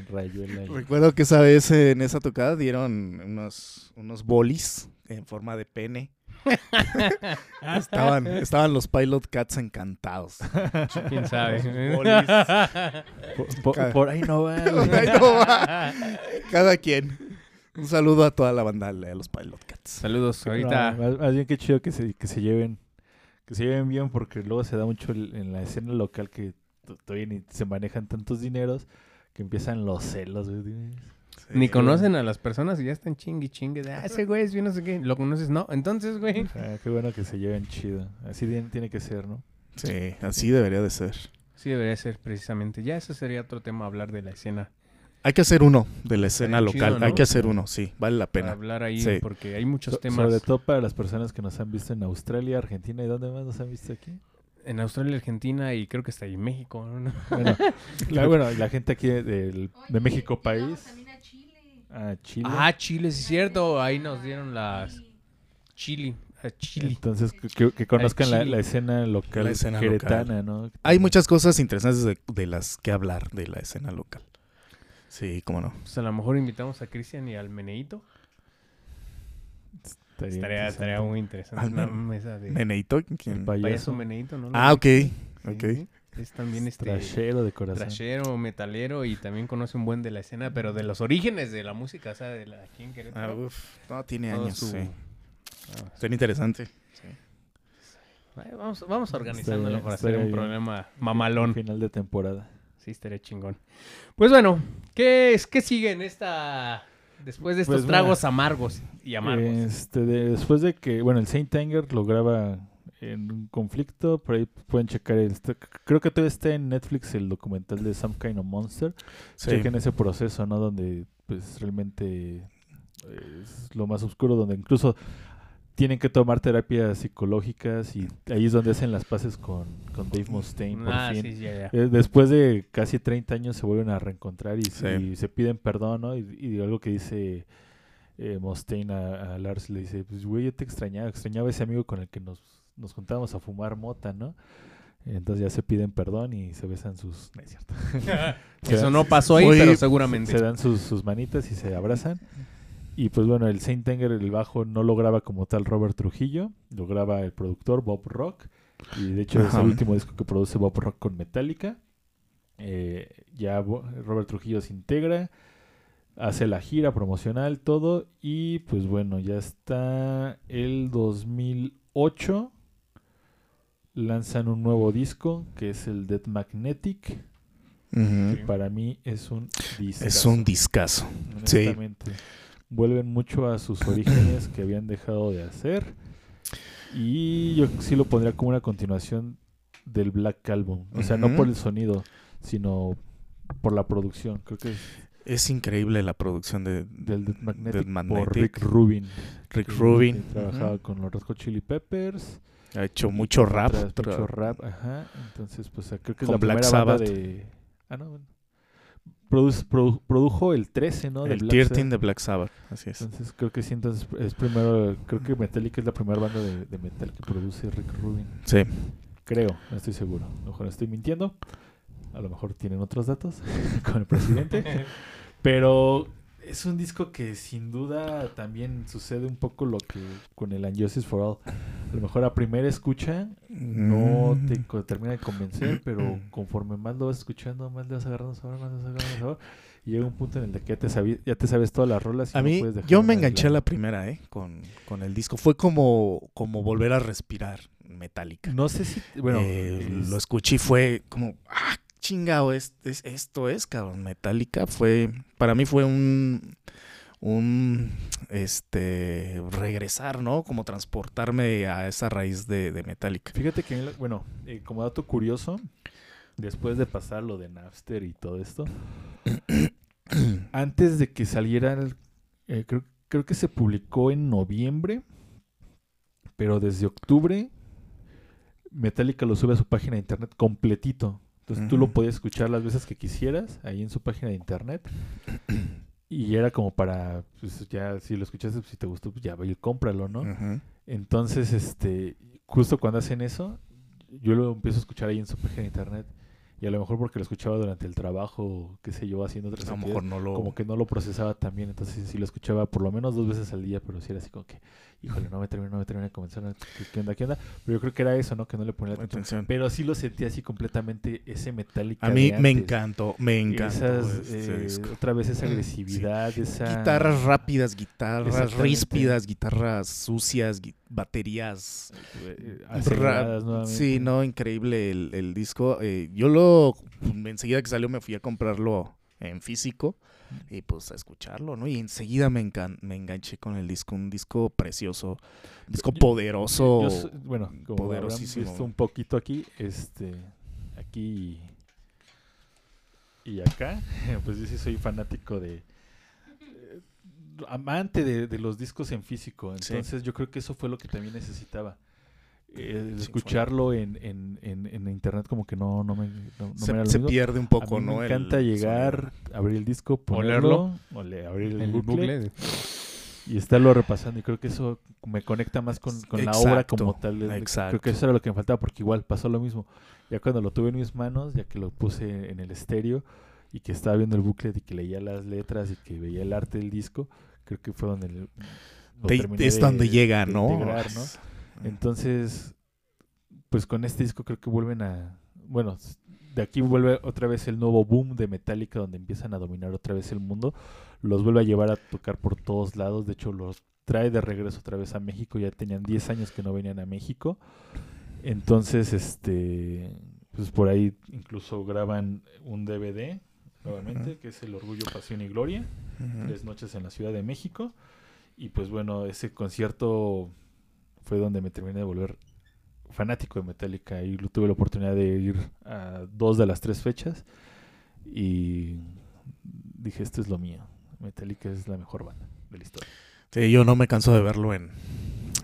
rayuela. Recuerdo que esa vez eh, en esa tocada dieron unos, unos bolis en forma de pene. estaban, estaban los Pilot Cats encantados. ¿Quién sabe? Por, por- Cada- por ahí no va. no. Cada quien. Un saludo a toda la banda de los Pilot Cats. Saludos, ahorita. más, bien que chido que se, que se lleven que se lleven bien porque luego se da mucho el- en la escena local que todavía ni se manejan tantos dineros que empiezan los celos. güey. Ni conocen a las personas y ya están chingue y chingue. De, ah, ese güey es bien no sé qué. ¿Lo conoces? No. Entonces, güey. Ah, qué bueno que se lleven chido. Así bien tiene que ser, ¿no? Sí, así debería de ser. Sí, debería ser precisamente. Ya ese sería otro tema, hablar de la escena. Hay que hacer uno de la escena local. chido, ¿no? Hay que hacer uno, sí. Vale la Para pena. hablar ahí, Sí. porque hay muchos So- temas. Sobre todo para las personas que nos han visto en Australia, Argentina y dónde más nos han visto aquí. En Australia, Argentina y creo que hasta ahí en México. ¿no? Bueno, la, bueno, la gente aquí de, del- de Oye, México país. A Chile. Ah, Chile. Sí es cierto. Ahí nos dieron las... Chile. A Chile. Entonces, que, conozcan la, la escena local La escena queretana, ¿no? Hay muchas cosas interesantes de, de las que hablar de la escena local. Sí, cómo no. Pues a lo mejor invitamos a Cristian y al Meneito. Estaría, Estaría, muy interesante. Al Una Men- mesa de Neneito, El ¿quién? payaso. payaso Meneito, ¿no? Ah, ok. Sí, Ok. sí. Es también este... Trashero de corazón. Trashero, metalero y también conoce un buen de la escena, pero de los orígenes de la música, o sea, de la aquí en Ah, uf, no, tiene todo años, su- sí. Ah, Sería interesante. Ay, Vamos, vamos organizándolo para hacer un bien. programa mamalón. Final de temporada. Sí, estaría chingón. Pues bueno, ¿qué, es, qué sigue en esta... Después de estos Pues, bueno, tragos amargos y amargos? Este, de- después de que, bueno, el Saint Anger lo graba en un conflicto, por ahí pueden checar el, creo que todavía está en Netflix el documental de Some Kind of Monster. Sí. Chequen ese proceso, ¿no? Donde pues realmente es lo más oscuro, donde incluso tienen que tomar terapias psicológicas y ahí es donde hacen las paces con, con Dave Mustaine por ah, fin. sí, ya, ya. Eh, Después de casi 30 años se vuelven a reencontrar y, Sí. y se piden perdón, ¿no? Y, y algo que dice eh, Mustaine a, a Lars, le dice, pues güey, yo te extrañaba, extrañaba ese amigo con el que nos, nos juntábamos a fumar mota, ¿no? Entonces ya se piden perdón y se besan sus... No es cierto. Eso dan- no pasó ahí, pero se, seguramente. se dan sus, sus manitas y se abrazan. Y pues bueno, el Saint Anger, el bajo, no lo graba como tal Robert Trujillo, lo graba el productor Bob Rock. Y de hecho es el último disco que produce Bob Rock con Metallica. Eh, ya Robert Trujillo se integra, hace la gira promocional, todo. Y pues bueno, ya está el 2008. Lanzan un nuevo disco que es el Dead Magnetic. Que para mí es un disco. Es un discazo. Sí. Vuelven mucho a sus orígenes que habían dejado de hacer. Y yo sí lo pondría como una continuación del Black Album. O sea, no por el sonido, sino por la producción. Creo que es Es increíble la producción de, del Dead Magnetic, Dead por. Rick Rubin. Rick que- Rubin. que trabajaba con los Red Hot Chili Peppers. Ha hecho mucho rap. Mucho rap, ajá. Entonces, pues creo que es Con la Black primera banda Sabbath. de... Ah, no, bueno. Produce- produ- produjo el 13, ¿no? De el Black 13 Sabbath. de Black Sabbath. Así es. Entonces creo que sí, entonces es primero, creo que Metallica es la primera banda de, de metal que produce Rick Rubin. Sí. Creo, no estoy seguro. A lo mejor estoy mintiendo. A lo mejor tienen otros datos con el presidente. Pero es un disco que sin duda también sucede un poco lo que con el Angiosis for All. A lo mejor a primera escucha no te Mm. termina de convencer, pero conforme más lo vas escuchando, más le vas agarrando sabor, más le vas agarrando sabor. Y llega un punto en el que ya te, sabi- ya te sabes todas las rolas. y A no mí, puedes dejar yo me enganché a la primera, ¿eh? Con, con el disco. Fue como, como volver a respirar Metallica. No sé si. Bueno, Eh, es- lo escuché y fue como, ah, chingado, es, es- esto es, cabrón. Metallica fue, para mí fue un, un, este, regresar, ¿no? Como transportarme a esa raíz de, de Metallica. fíjate que, bueno, eh, como dato curioso, después de pasar lo de Napster y todo esto, antes de que saliera, el- eh, creo, creo que se publicó en noviembre, pero desde octubre Metallica lo sube a su página de internet completito. Entonces tú lo podías escuchar las veces que quisieras ahí en su página de internet. Y era como para, pues ya si lo escuchaste, pues, si te gustó, pues ya ve y cómpralo, ¿no? Entonces, este, justo cuando hacen eso, yo lo empiezo a escuchar ahí en su página de internet. Y a lo mejor porque lo escuchaba durante el trabajo, qué sé yo, haciendo otras A mejor no lo... como que no lo procesaba tan bien. Entonces sí lo escuchaba por lo menos dos veces al día, pero sí era así como que, híjole, no me termina, no me termina de convencer, no, ¿qué, onda, qué onda? Pero yo creo que era eso, ¿no? Que no le ponía la atención. Pero sí lo sentía así completamente ese Metallica A mí me encantó, me encantó Esas, eh, otra vez esa agresividad, esa... Guitarras rápidas, guitarras ríspidas, guitarras sucias, baterías eh. Sí, no, increíble el, el disco. Eh, yo lo, enseguida que salió me fui a comprarlo en físico y pues a escucharlo, ¿no? Y enseguida me, engan- me enganché con el disco, un disco precioso, un disco Yo- poderoso. Yo bueno, como poderosísimo. visto un poquito aquí, este, aquí y, acá, pues yo sí soy fanático de eh, amante de, de los discos en físico. Sí. Entonces yo creo que eso fue lo que también necesitaba. Eh, escucharlo en, en, en, en internet como que no, no me, no, no se me pierde un A poco, mí ¿no? Me El encanta llegar, abrir el disco, ponerlo, ole- abrir el, El bucle, bucle. de- y estarlo repasando. Y creo que eso me conecta más con, con la obra Exacto, como tal. Es- Creo exacto. que eso era lo que me faltaba, porque igual pasó lo mismo. Ya cuando lo tuve en mis manos, ya que lo puse en el estéreo y que estaba viendo el bucle y que leía las letras y que veía el arte del disco, creo que fue donde Te- terminé es de- donde llega, de ¿no? integrar, ¿no? Entonces, pues con este disco creo que vuelven a... Bueno, de aquí vuelve otra vez el nuevo boom de Metallica donde empiezan a dominar otra vez el mundo. Los vuelve a llevar a tocar por todos lados. De hecho, los trae de regreso otra vez a México. Ya tenían 10 años que no venían a México. Entonces, este... Pues por ahí incluso graban un DVD nuevamente, que es El Orgullo, Pasión y Gloria tres noches en la Ciudad de México. Y pues bueno, ese concierto fue donde me terminé de volver fanático de Metallica. Y tuve la oportunidad de ir a dos de las tres fechas. Y dije, esto es lo mío. Metallica es la mejor banda de la historia. Sí, yo no me canso de verlo en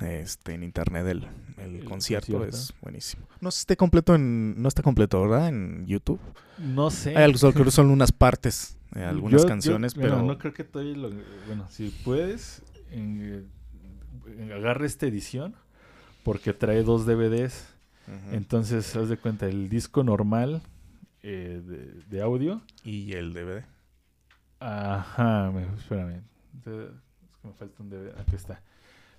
este en internet el, el El concierto, concierto. es buenísimo. No esté completo en no está completo, ¿verdad? En YouTube. No sé. Hay algo solo son unas partes, eh, algunas Yo- yo- canciones, bueno, pero no creo que todavía lo- Bueno, si puedes, en- agarra esta edición. Porque trae dos DVDs. Entonces, haz de cuenta, el disco normal eh, de, de audio. y el DVD. Ajá, me, espérame. Es que me falta un DVD. Aquí está.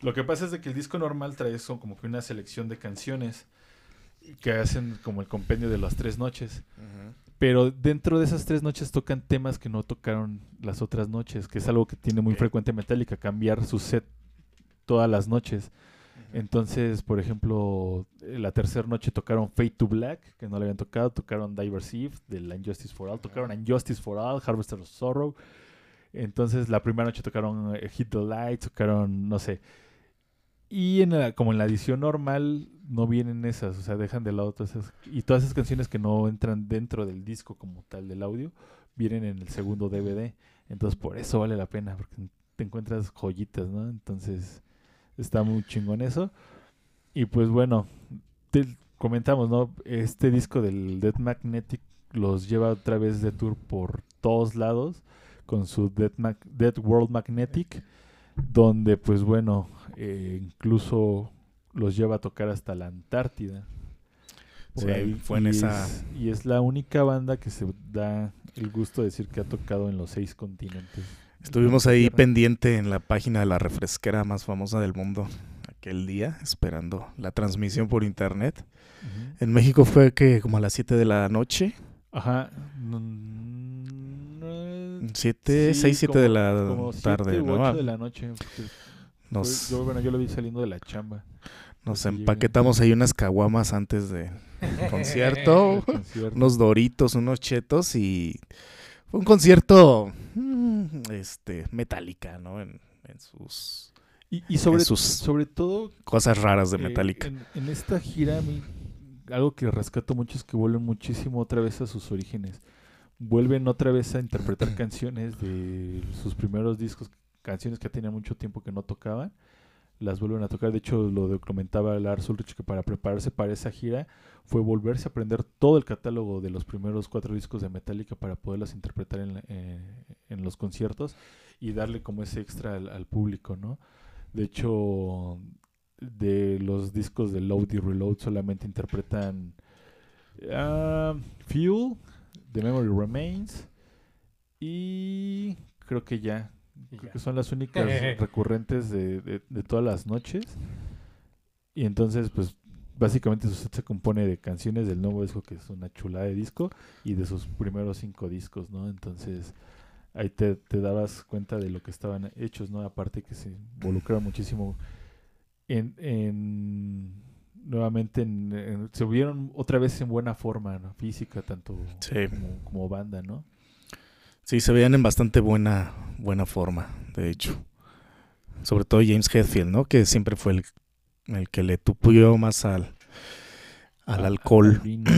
Lo que pasa es de que el disco normal trae como que una selección de canciones que hacen como el compendio de las tres noches. Pero dentro de esas tres noches tocan temas que no tocaron las otras noches, que es algo que tiene muy Ok. frecuente Metallica, cambiar su set todas las noches. Entonces, por ejemplo, eh, la tercera noche tocaron Fade to Black, que no le habían tocado, tocaron Diver's Eve de la Injustice for All, tocaron Injustice for All, Harvester of Sorrow. Entonces, la primera noche tocaron eh, Hit the Light, tocaron, no sé. Y en la- como en la edición normal no vienen esas, o sea, dejan de lado todas esas. Y todas esas canciones que no entran dentro del disco como tal del audio, vienen en el segundo DVD. Entonces, por eso vale la pena, porque te encuentras joyitas, ¿no? Entonces, está muy chingón eso. Y pues bueno, te comentamos, ¿no? Este disco del Dead Magnetic los lleva otra vez de tour por todos lados con su Dead, Mag- Dead World Magnetic, donde pues bueno, eh, incluso los lleva a tocar hasta la Antártida. Fue en y esa- es- y es la única banda que se da el gusto de decir que ha tocado en los seis continentes. Estuvimos ahí pendiente en la página de la refresquera más famosa del mundo aquel día, esperando la transmisión por internet. En México fue que como a las 7 de la noche, Ajá. no- no- 7, sí, 6, 7 de la como tarde, u ¿no? ocho de la noche. Nos, fue- yo, bueno, yo lo vi saliendo de la chamba. nos empaquetamos ahí unas caguamas antes del concierto, del concierto. unos doritos, unos chetos y fue un concierto mm, este metálica, ¿no? En, en sus Y, y sobre, sus- sobre todo cosas raras de eh, Metallica. en, en esta gira, a mí, algo que rescato mucho es que vuelven muchísimo otra vez a sus orígenes. Vuelven otra vez a interpretar canciones de sus primeros discos, canciones que tenían mucho tiempo que no tocaban. Las vuelven a tocar. De hecho, lo documentaba Lars Ulrich que para prepararse para esa gira fue volverse a aprender todo el catálogo de los primeros cuatro discos de Metallica para poderlas interpretar en, eh, en los conciertos y darle como ese extra al, al público, ¿no? De hecho, de los discos de Load y Reload solamente interpretan ah, Fuel, The Memory Remains y creo que ya. Creo que son las únicas recurrentes de, de- de todas las noches. Y entonces, pues, básicamente su set se compone de canciones del nuevo disco, que es una chulada de disco, y de sus primeros cinco discos, ¿no? Entonces, ahí te, te dabas cuenta de lo que estaban hechos, ¿no? Aparte que se involucraron muchísimo en... en- nuevamente en- en- se vieron otra vez en buena forma, ¿no? Física, tanto Sí. como, como banda, ¿no? Sí, se veían en bastante buena, buena forma, de hecho. Sobre todo James Hetfield, ¿no? Que siempre fue el, el que le tupió más al, al a- alcohol. al vino,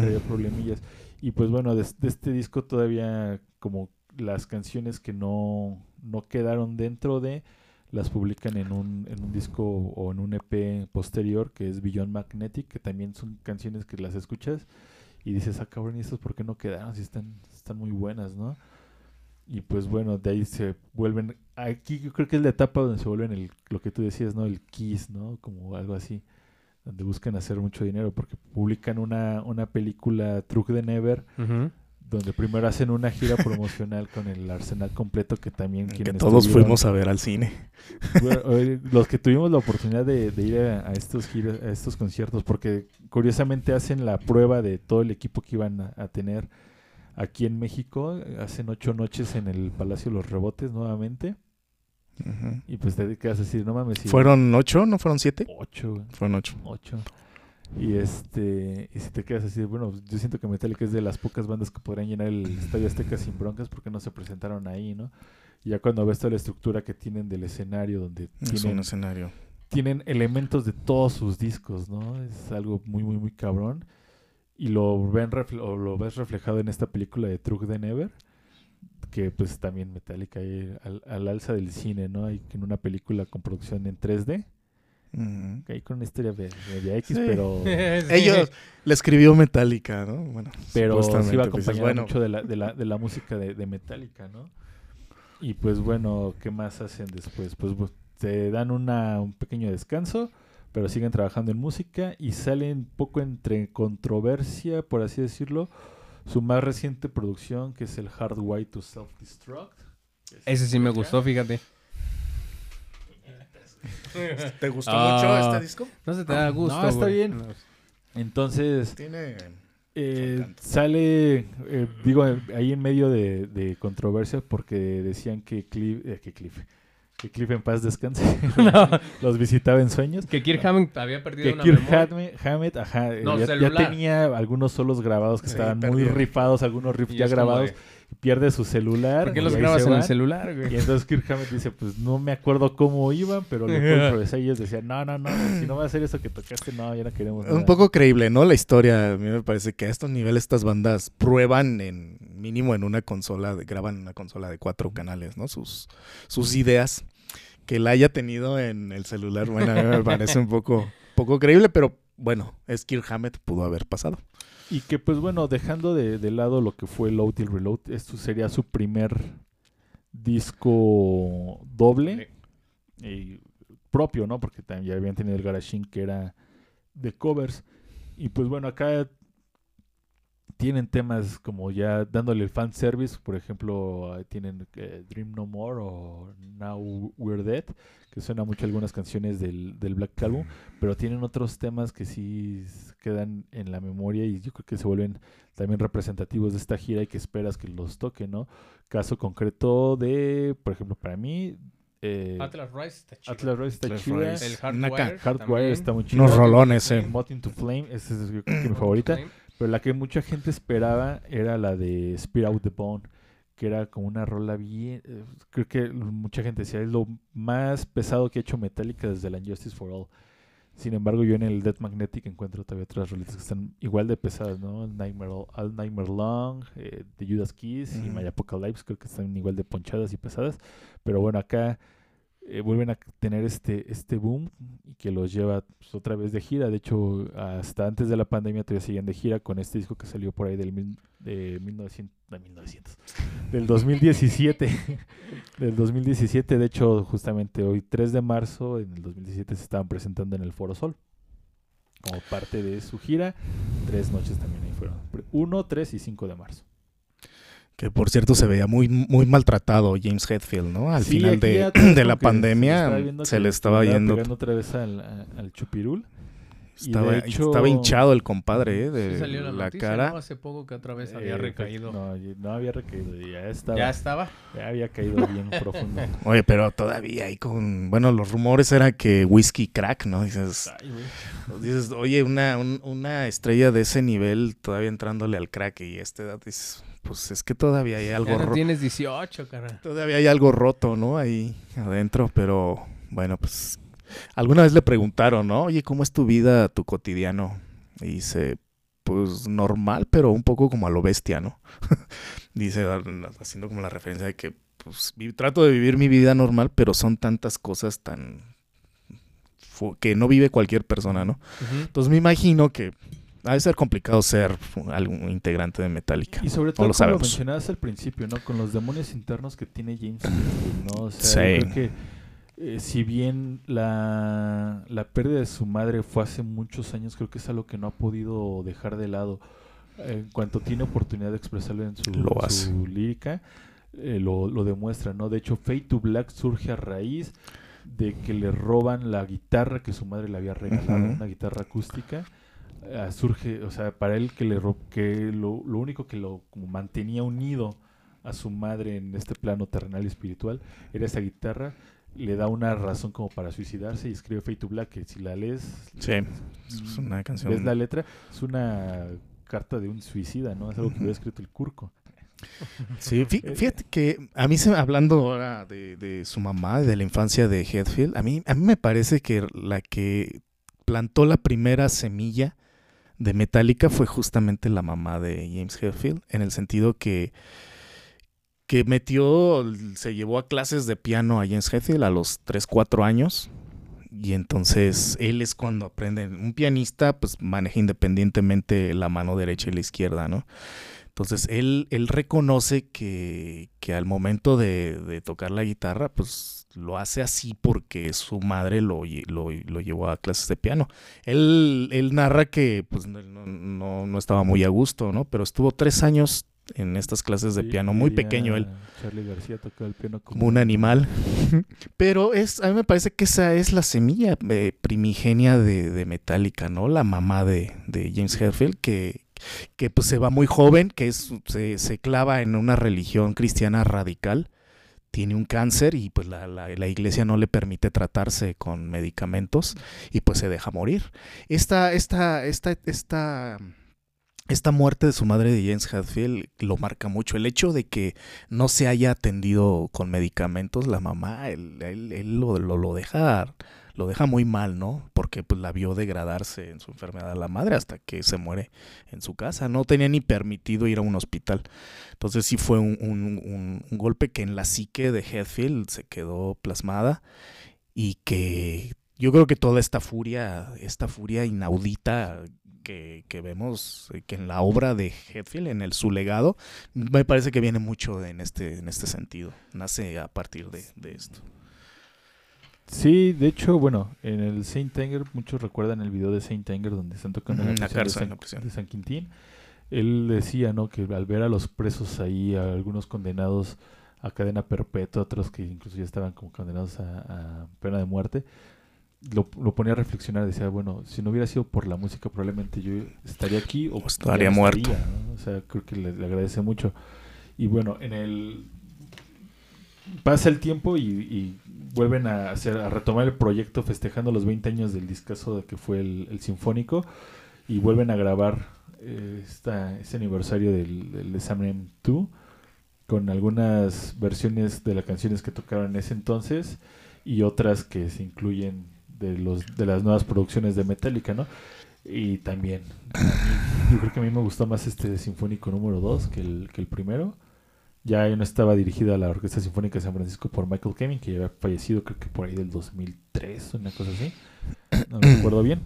traía problemillas. Y pues bueno, de, de este disco todavía como las canciones que no, no quedaron dentro de, las publican en un, en un disco o en un EP posterior que es Beyond Magnetic, que también son canciones que las escuchas y dices, ah cabrón, ¿y estos por qué no quedaron? Si están, están muy buenas, ¿no? Y pues bueno, de ahí se vuelven, aquí yo creo que es la etapa donde se vuelven el, lo que tú decías, ¿no? El Kiss, ¿no? Como algo así donde buscan hacer mucho dinero porque publican una, una película Truck de Never Ujú. Donde primero hacen una gira promocional con el arsenal completo que también Que todos fuimos a ver al cine. bueno, los que tuvimos la oportunidad de, de ir a, a estos giras, a estos conciertos porque curiosamente hacen la prueba de todo el equipo que iban a, a tener aquí en México hacen ocho noches en el Palacio de los Rebotes nuevamente Ujú. y pues te quedas así no mames si- ¿Fueron ocho? ¿No fueron siete? ocho. Fueron ocho. 8. Y este, y si te quedas así, bueno, yo siento que Metallica es de las pocas bandas que podrían llenar el Estadio Azteca sin broncas porque no se presentaron ahí, ¿no? Y ya cuando ves toda la estructura que tienen del escenario, donde Es tienen, un escenario. tienen elementos de todos sus discos, ¿no? Es algo muy, muy, muy cabrón. Y lo, ven o lo ves reflejado en esta película de Truck de Never, que pues también Metallica ahí al, al alza del cine, ¿no? Hay en una película con producción en 3D, Ahí con una historia de, media X, Sí. pero... Ellos le escribió Metallica, ¿no? Bueno, pero sí iba pues, acompañado bueno, mucho de la, de la, de la música de, de Metallica, ¿no? Y pues bueno, ¿qué más hacen después? Pues bu- te dan una, un pequeño descanso, pero siguen trabajando en música y salen un poco entre controversia, por así decirlo, su más reciente producción, que es el Hard Way to Self-Destruct. Ese sí me gustó, fíjate. ¿Te gustó Ah. mucho este disco? No se te da gusto. No, está güey. bien. Entonces, Tiene... Eh, sale, eh, digo, eh, ahí en medio de, de controversia porque decían que Cliff, eh, que Cliff, que Cliff en paz descanse, los visitaba en sueños. Que Kirk Hammett había perdido Que una Kirk memoria. Hammett, Hammett, ajá, No, ya, tenía algunos solos grabados que Sí, estaban muy rifados, algunos riffs ya grabados, de, pierde su celular. ¿Por qué y los grabas en el celular, güey? Y entonces Kirk Hammett dice, pues no me acuerdo cómo iban, pero le puedo improvisar. Y ellos decían, no, no, no, si no va a hacer eso que tocaste, no, ya no queremos nada. Un poco creíble, ¿no? La historia. A mí me parece que a estos niveles estas bandas prueban en mínimo en una consola, de- graban en una consola de cuatro canales, ¿no? Sus, sus ideas. Que la haya tenido en el celular, bueno, a mí me parece un poco, poco creíble, pero bueno, es Kirk Hammett, pudo haber pasado. Y que pues bueno, dejando de, de lado lo que fue Load Till Reload, esto sería su primer disco doble y propio, ¿no? Porque también ya habían tenido el Garage Inc. que era de covers. Y pues bueno, acá tienen temas como ya dándole el fan service, por ejemplo, tienen eh, Dream No More o Now We're Dead, que suena mucho a algunas canciones del, del Black Album, pero tienen otros temas que sí quedan en la memoria y yo creo que se vuelven también representativos de esta gira y que esperas que los toque, ¿no? Caso concreto de, por ejemplo, para mí, eh, Atlas Rise está chido. Atlas Rise está Atlas Rise. El Hardwire. Hardwire está muy chido. Unos rolones, eh. Moth into Flame, esa es yo creo que mi favorita. Pero la que mucha gente esperaba era la de Spear Out the Bone, que era como una rola bien. eh, creo que mucha gente decía es lo más pesado que ha hecho Metallica desde la Justice for All. Sin embargo, yo en el Death Magnetic encuentro todavía otras rolitas que están igual de pesadas, ¿no? Nightmare, All Nightmare Long, eh, The Judas Kiss y Ujú. My Apocalypse, creo que están igual de ponchadas y pesadas. Pero bueno, acá eh, vuelven a tener este, este boom y que los lleva pues, otra vez de gira. De hecho, hasta antes de la pandemia todavía siguen de gira con este disco que salió por ahí del mil- de 1900, de 1900, del 2017. del 2017, de hecho, justamente hoy 3 de marzo, en el 2017 se estaban presentando en el Foro Sol. Como parte de su gira, tres noches también ahí fueron. 1, 3 y 5 de marzo. Que por cierto se veía muy, muy maltratado James Hetfield, ¿no? Al Sí, final de, ya de la se pandemia estaba viendo se que le estaba yendo. otra vez al, a- al chupirul. Estaba, hecho- estaba hinchado el compadre, ¿eh? De Sí salió la, la, noticia, cara. ¿no? Hace poco que otra vez había Eh, recaído. No, no había recaído, ya estaba. ¿Ya Ya, estaba? había caído bien profundo. Oye, pero todavía hay con... Bueno, los rumores eran que whisky crack, ¿no? Dices, Ay, güey. dices oye, una, un- una estrella de ese nivel todavía entrándole al crack y a esta edad dices, pues es que todavía hay algo roto. tienes 18, cara. Todavía hay algo roto, ¿no? Ahí adentro, pero bueno, pues alguna vez le preguntaron, ¿no? Oye, ¿cómo es tu vida, tu cotidiano? Y dice, pues normal, pero un poco como a lo bestia, ¿no? dice, ah, haciendo como la referencia de que, pues, trato de vivir mi vida normal, pero son tantas cosas tan... que no vive cualquier persona, ¿no? Entonces me imagino que ha de ser complicado ser algún integrante de Metallica. Y sobre No todo, lo como lo mencionabas al principio, ¿no? Con los demonios internos que tiene James ¿no? O sea, Sí. yo creo que eh, si bien la, la pérdida de su madre fue hace muchos años, creo que es algo que no ha podido dejar de lado. En cuanto tiene oportunidad de expresarlo en su, Lo su lírica, eh, lo, lo demuestra, ¿no? De hecho, Fade to Black surge a raíz de que le roban la guitarra que su madre le había regalado, una guitarra acústica. Ah, surge, o sea, para él que le que lo, lo único que lo como mantenía unido a su madre en este plano terrenal y espiritual era esa guitarra. Le da una razón como para suicidarse y escribe Fade to Black, que si la lees, Sí, es una canción... ves la letra, es una carta de un suicida, ¿no? Es algo que hubiera escrito el Curco. Sí, Eh, fíjate que a mí, se, hablando ahora de, de su mamá de la infancia de Hetfield, a mí, a mí me parece que la que plantó la primera semilla de Metallica fue justamente la mamá de James Hetfield, en el sentido que, que metió, se llevó a clases de piano a James Hetfield a los 3, 4 años. Y entonces él es cuando aprende. Un pianista pues maneja independientemente la mano derecha y la izquierda, ¿no? Entonces él, él reconoce que, que al momento de, de tocar la guitarra, pues lo hace así porque su madre lo, lo, lo llevó a clases de piano. Él, él narra que pues no, no- no estaba muy a gusto, ¿no? Pero estuvo tres años en estas clases de Sí, piano, muy pequeño él Charlie García tocaba el piano como, como un animal. Pero es, a mí me parece que esa es la semilla eh, primigenia de, de Metallica, ¿no? La mamá de, de James Hetfield, que, que pues se va muy joven, que es, se, se clava en una religión cristiana radical, tiene un cáncer y pues la, la- la iglesia no le permite tratarse con medicamentos y pues se deja morir. Esta, esta, esta, esta, esta muerte de su madre de James Hetfield lo marca mucho. El hecho de que no se haya atendido con medicamentos, la mamá, él, él- él lo, lo, lo deja lo deja muy mal, ¿no? Porque pues la vio degradarse en su enfermedad la madre hasta que se muere en su casa. No tenía ni permitido ir a un hospital. Entonces sí fue un, un- un- un golpe que en la psique de Hetfield se quedó plasmada y que yo creo que toda esta furia, esta furia inaudita que, que vemos eh, que en la obra de Hetfield, en el su legado, me parece que viene mucho en este, en este sentido. Nace a partir de, de esto. Sí, de hecho, bueno, en el Saint Anger, muchos recuerdan el video de Saint Anger donde están tocando Ujú, la la canción de cárcel, San- la prisión. de San Quintín. Él decía, ¿no? Que al ver a los presos ahí, a algunos condenados a cadena perpetua, otros que incluso ya estaban como condenados a, a pena de muerte, lo, lo ponía a reflexionar. Decía, bueno, si no hubiera sido por la música, probablemente yo estaría aquí o estaría muerto. ¿no? O sea, creo que le, le agradece mucho. Y bueno, en el pasa el tiempo y, y vuelven a hacer a retomar el proyecto festejando los 20 años del discazo de que fue el, el sinfónico y vuelven a grabar esta, este aniversario del, del Examen 2 con algunas versiones de las canciones que tocaron en ese entonces y otras que se incluyen de los de las nuevas producciones de Metallica, ¿no? Y también yo creo que a mí me gustó más este sinfónico número 2 que el, que el primero. Ya no estaba dirigida a la Orquesta Sinfónica de San Francisco por Michael Kemming, que ya había fallecido creo que por ahí del 2003, una cosa así. No me acuerdo bien.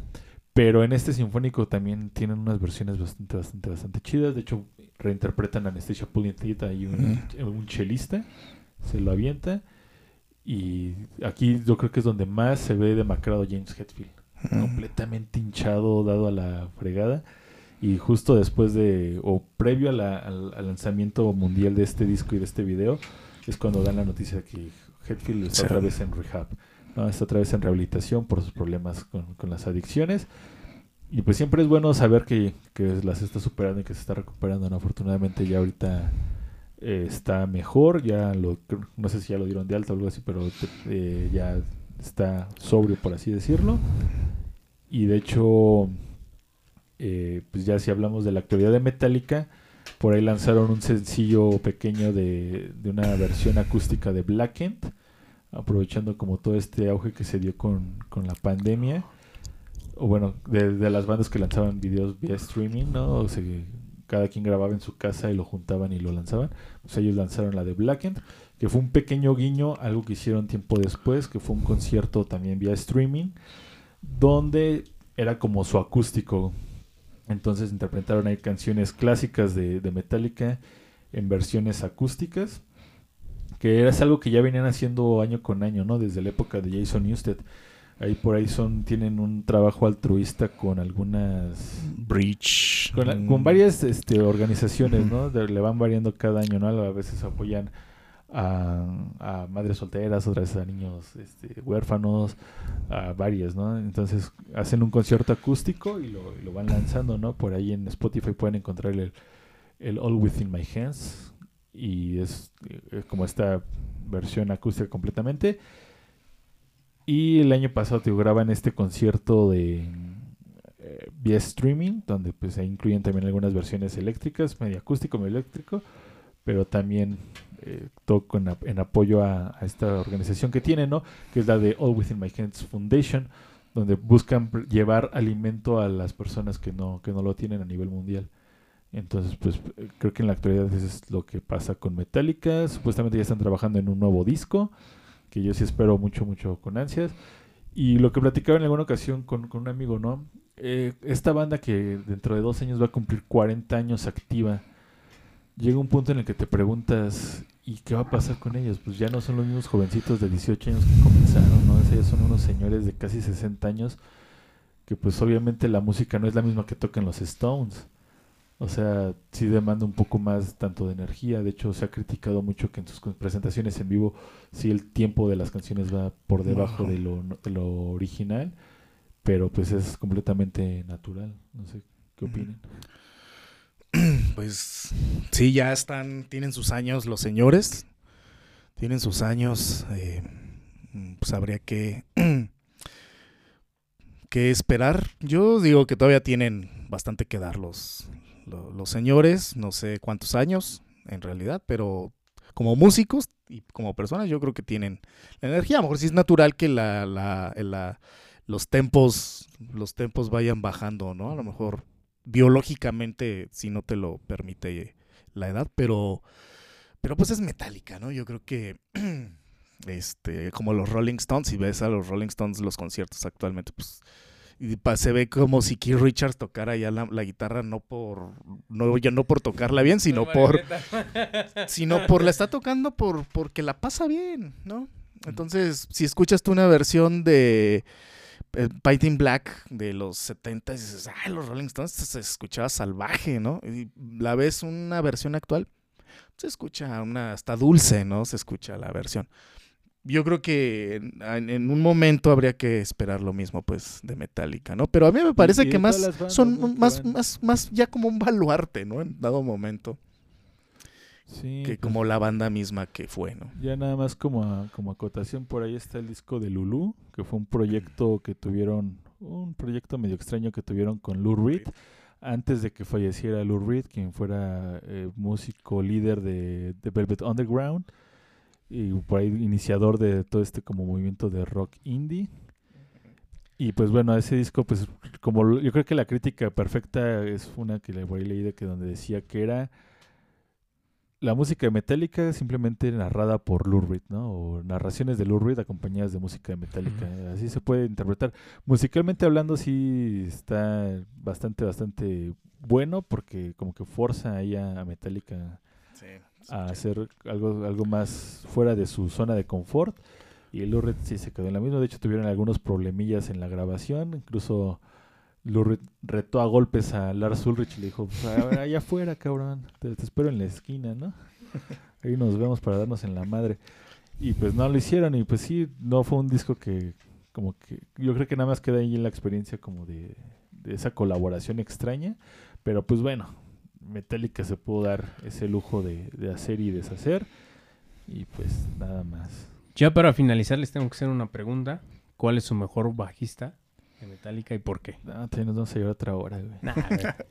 Pero en este sinfónico también tienen unas versiones bastante, bastante, bastante chidas. De hecho, reinterpretan a Anastasia Pullman Theta y un, un chelista. Se lo avienta. Y aquí yo creo que es donde más se ve demacrado James Hetfield. Completamente hinchado, dado a la fregada. Y justo después de, o previo a la- al, al lanzamiento mundial de este disco y de este video, es cuando dan la noticia que Hetfield está Sí. otra vez en rehab. Está otra vez en rehabilitación por sus problemas con, con las adicciones. Y pues siempre es bueno saber que, que las está superando y que se está recuperando. Afortunadamente ya ahorita eh, está mejor. Ya no sé si ya lo dieron de alta o algo así, pero eh, ya está sobrio, por así decirlo. Y de hecho, eh, pues ya si hablamos de la actualidad de Metallica, por ahí lanzaron un sencillo pequeño de, de una versión acústica de Blackened, aprovechando como todo este auge que se dio con, con la pandemia. O bueno, de, las bandas que lanzaban videos vía streaming, ¿no? O sea, cada quien grababa en su casa y lo juntaban y lo lanzaban. Pues ellos lanzaron la de Blackened, que fue un pequeño guiño, algo que hicieron tiempo después, que fue un concierto también vía streaming, donde era como su acústico. Entonces interpretaron ahí canciones clásicas de, de Metallica en versiones acústicas, que era es algo que ya venían haciendo año con año, ¿no? Desde la época de Jason Newsted. Ahí por ahí son tienen un trabajo altruista con algunas Breach. con, la- mm, con varias este, organizaciones. ¿no? De- le van variando cada año, ¿no? A veces apoyan a, a madres solteras, otras a niños este, huérfanos, a varias, ¿no? Entonces hacen un concierto acústico y lo, y lo van lanzando, ¿no? Por ahí en Spotify pueden encontrar el, el All Within My Hands y es como esta versión acústica completamente. Y el año pasado te graban este concierto de eh, vía streaming, donde pues ahí incluyen también algunas versiones eléctricas, medio acústico, medio eléctrico, pero también eh, todo con en apoyo a, a esta organización que tiene, ¿no? Que es la de All Within My Hands Foundation, donde buscan llevar alimento a las personas que no, que no lo tienen a nivel mundial. Entonces, pues creo que en la actualidad eso es lo que pasa con Metallica. Supuestamente ya están trabajando en un nuevo disco, que yo sí espero mucho, mucho con ansias. Y lo que platicaba en alguna ocasión con, con un amigo, ¿no? Eh, esta banda que dentro de dos años va a cumplir 40 años activa, llega un punto en el que te preguntas, ¿y qué va a pasar con ellos? Pues ya no son los mismos jovencitos de 18 años que comenzaron, ¿no? O son unos señores de casi 60 años que pues obviamente la música no es la misma que tocan los Stones. O sea, sí demanda un poco más tanto de energía. De hecho, se ha criticado mucho que en sus presentaciones en vivo sí el tiempo de las canciones va por debajo de lo, no- de lo original. Pero pues es completamente natural. No sé qué opinan. Pues sí, ya están, tienen sus años los señores. Tienen sus años. eh, pues habría que, que esperar. Yo digo que todavía tienen bastante que dar los, lo- los, señores. No sé cuántos años en realidad, pero como músicos y como personas yo creo que tienen la energía. A lo mejor sí es natural que la, la, la- los tempos los tempos vayan bajando, ¿no? A lo mejor biológicamente si no te lo permite la edad, pero pero pues es metálica, ¿no? Yo creo que este como los Rolling Stones, si ves a los Rolling Stones los conciertos actualmente, pues y se ve como si Keith Richards tocara ya la, la guitarra no por no ya no por tocarla bien, sino por sino por la está tocando por porque la pasa bien, ¿no? Entonces, si escuchas tú una versión de eh, Fighting Black de los 70 y dices, ay, los Rolling Stones se escuchaba salvaje, ¿no? Y la ves una versión actual, se escucha una hasta dulce, ¿no? Se escucha la versión. Yo creo que en, en un momento habría que esperar lo mismo, pues, de Metallica, ¿no? Pero a mí me parece y que más son más, más, más ya como un baluarte, ¿no? En dado momento, Sí, que pues, como la banda misma que fue, ¿no? Ya nada más como, a- como acotación, por ahí está el disco de Lulu, que fue un proyecto que tuvieron, un proyecto medio extraño que tuvieron con Lou Reed, antes de que falleciera Lou Reed, quien fuera eh, músico líder de, de Velvet Underground, y por ahí iniciador de todo este como movimiento de rock indie. Y pues bueno, ese disco, pues como yo creo que la crítica perfecta es una que le ahí leí de que donde decía que era la música de Metallica simplemente narrada por Lou Reed, ¿no? O narraciones de Lou Reed acompañadas de música de Metallica. Así se puede interpretar. Musicalmente hablando sí está bastante, bastante bueno porque como que forza ahí a, a Metallica Sí, a hacer algo, algo más fuera de su zona de confort. Y Lou Reed sí se quedó en la misma. De hecho, tuvieron algunos problemillas en la grabación. Incluso Lou Reed retó a golpes a Lars Ulrich y le dijo, pues, allá afuera, cabrón. Te, te espero en la esquina, ¿no? Ahí nos vemos para darnos en la madre. Y pues no lo hicieron. Y pues sí, no fue un disco que como que... Yo creo que nada más queda ahí en la experiencia como de, de esa colaboración extraña. Pero pues bueno, Metallica se pudo dar ese lujo de, de hacer y deshacer. Y pues nada más. Ya para finalizar les tengo que hacer una pregunta. ¿Cuál es su mejor bajista de Metallica y por qué? No, también nos vamos a llevar otra hora, güey. Nah,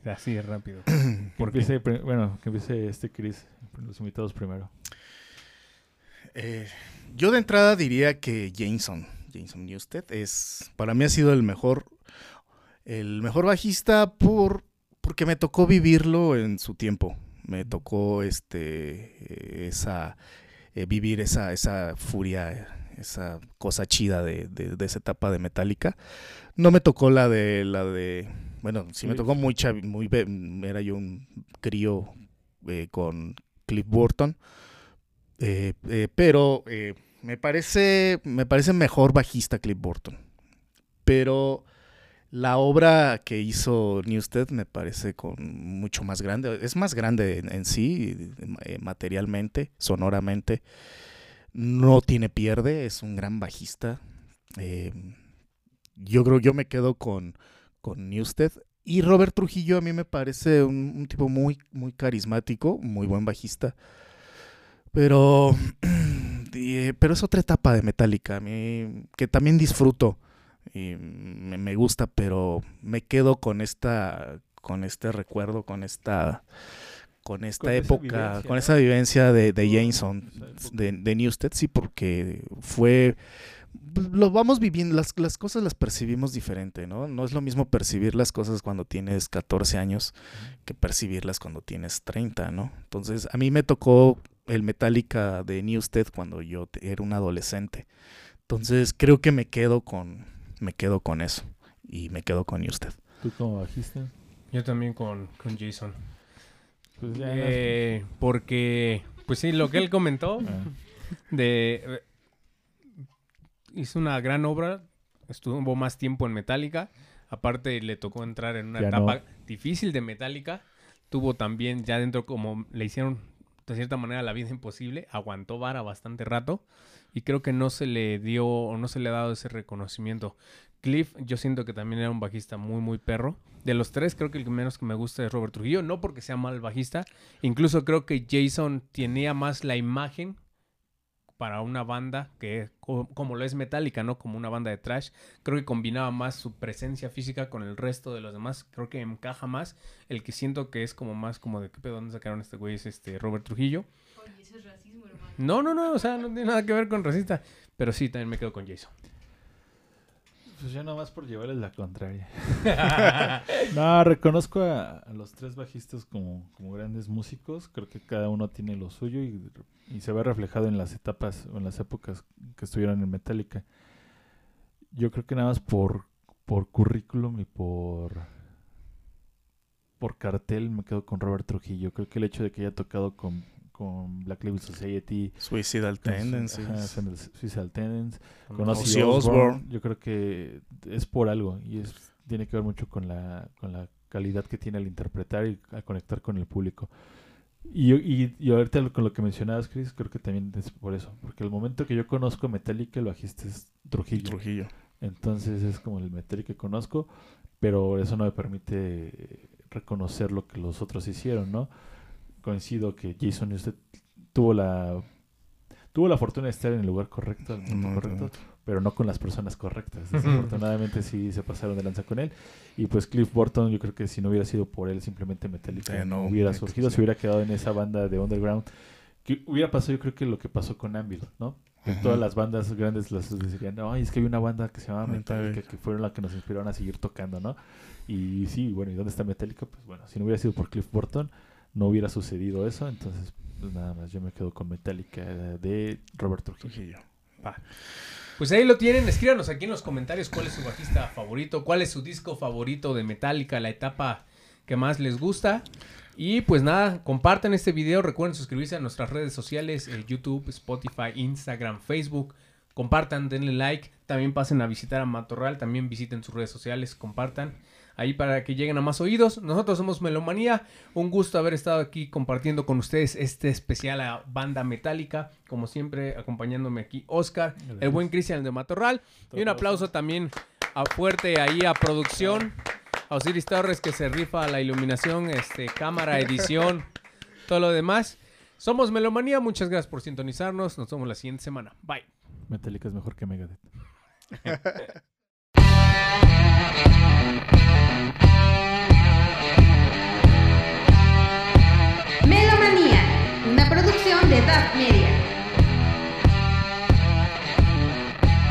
así de rápido. Que ¿Por qué? empiece, bueno, que empiece este Chris, los invitados primero. Eh, yo de entrada diría que Jameson, Jameson Newsted, es, para mí ha sido el mejor, el mejor bajista por, porque me tocó vivirlo en su tiempo. Me tocó este, esa, eh, vivir esa, esa furia, esa cosa chida de, de- de esa etapa de Metallica. No me tocó la de, la de, bueno, sí me tocó muy chavi, muy, era yo un crío eh, con Cliff Burton. Eh, pero me parece me parece mejor bajista Cliff Burton. Pero la obra que hizo Newsted me parece con mucho más grande. Es más grande en, sí, eh, materialmente, sonoramente. No tiene pierde, es un gran bajista. Eh, yo creo yo me quedo con, con Newsted. Y Robert Trujillo a mí me parece un, un tipo muy, muy carismático, muy buen bajista. Pero, eh, pero es otra etapa de Metallica, a mí, que también disfruto y me, gusta, pero me quedo con esta, con este recuerdo, con esta, con esta Con esa época, vivencia, con esa vivencia de, de Jameson, de, de Newsted, sí, porque fue, lo vamos viviendo, las, las cosas las percibimos diferente, ¿no? No es lo mismo percibir las cosas cuando tienes 14 años que percibirlas cuando tienes 30, ¿no? Entonces, a mí me tocó el Metallica de Newsted cuando yo era un adolescente. Entonces, creo que me quedo con me quedo con eso y me quedo con Newsted. ¿Tú como bajista? Yo también con, con Jason. Pues ya, Eh, porque, pues sí, lo que él comentó ah, de... eh, hizo una gran obra, estuvo más tiempo en Metallica, aparte le tocó entrar en una Ya etapa no. difícil de Metallica, tuvo también ya dentro como le hicieron de cierta manera la vida imposible, aguantó vara bastante rato y creo que no se le dio o no se le ha dado ese reconocimiento. Cliff, yo siento que también era un bajista muy, muy perro. De los tres, creo que el menos que me gusta es Robert Trujillo. No porque sea mal bajista. Incluso creo que Jason tenía más la imagen para una banda que co- como lo es Metallica, ¿no? Como una banda de trash. Creo que combinaba más su presencia física con el resto de los demás. Creo que encaja más. El que siento que es como más como de qué pedo, ¿dónde sacaron este güey? Es este Robert Trujillo. Oye, eso es racismo, hermano. No, no, no, o sea, no tiene nada que ver con racista. Pero sí, también me quedo con Jason. Pues ya nomás por llevarles la contraria. No, reconozco a, a los tres bajistas como, como grandes músicos. Creo que cada uno tiene lo suyo y, y se ve reflejado en las etapas o en las épocas que estuvieron en Metallica. Yo creo que nada más por, por currículum y por por cartel me quedo con Robert Trujillo. Creo que el hecho de que haya tocado con, con Black Label Society, Suicidal con Tendencies. ajá, Suicidal Tendencies, Con Ozzy Osbourne, yo creo que es por algo y es tiene que ver mucho con la con la calidad que tiene al interpretar y al conectar con el público. Y, y, y ahorita lo- con lo que mencionabas, Chris, creo que también es por eso. Porque el momento que yo conozco Metallica, el bajista es Trujillo. Trujillo. Entonces es como el Metallica que conozco, pero eso no me permite reconocer lo que los otros hicieron, ¿no? Coincido que Jason Newsted tuvo la tuvo la fortuna de estar en el lugar correcto, al momento No, correcto, no. pero no con las personas correctas. Desafortunadamente sí se pasaron de lanza con él. Y pues Cliff Burton, yo creo que si no hubiera sido por él, simplemente Metallica Eh, no, hubiera neta, surgido, sí. se hubiera quedado en esa banda de underground. Que hubiera pasado, yo creo que lo que pasó con Anvil, ¿no? Que todas las bandas grandes las dirían, ay, es que hay una banda que se llama Metallica, Metallica. que fueron las que nos inspiraron a seguir tocando, ¿no? Y sí, bueno, ¿y dónde está Metallica? Pues bueno, si no hubiera sido por Cliff Burton, no hubiera sucedido eso, entonces pues nada más yo me quedo con Metallica eh, de Robert Trujillo. Pues ahí lo tienen, escríbanos aquí en los comentarios cuál es su bajista favorito, cuál es su disco favorito de Metallica, la etapa que más les gusta. Y pues nada, compartan este video, recuerden suscribirse a nuestras redes sociales, eh, YouTube, Spotify, Instagram, Facebook. Compartan, denle like, también pasen a visitar a Matorral, también visiten sus redes sociales, compartan ahí para que lleguen a más oídos. Nosotros somos Melomanía, un gusto haber estado aquí compartiendo con ustedes este especial a banda metálica, como siempre acompañándome aquí Oscar, el buen Cristian de Matorral y un aplauso también a fuerte ahí a producción, a Osiris Torres que se rifa la iluminación, este cámara, edición, todo lo demás. Somos Melomanía, muchas gracias por sintonizarnos, nos vemos la siguiente semana. Bye. Metallica es mejor que Megadeth. de DAF Media.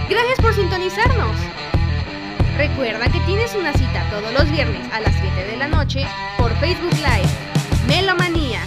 Gracias por sintonizarnos. Recuerda que tienes una cita todos los viernes a las 7 de la noche por Facebook Live. Melomanía.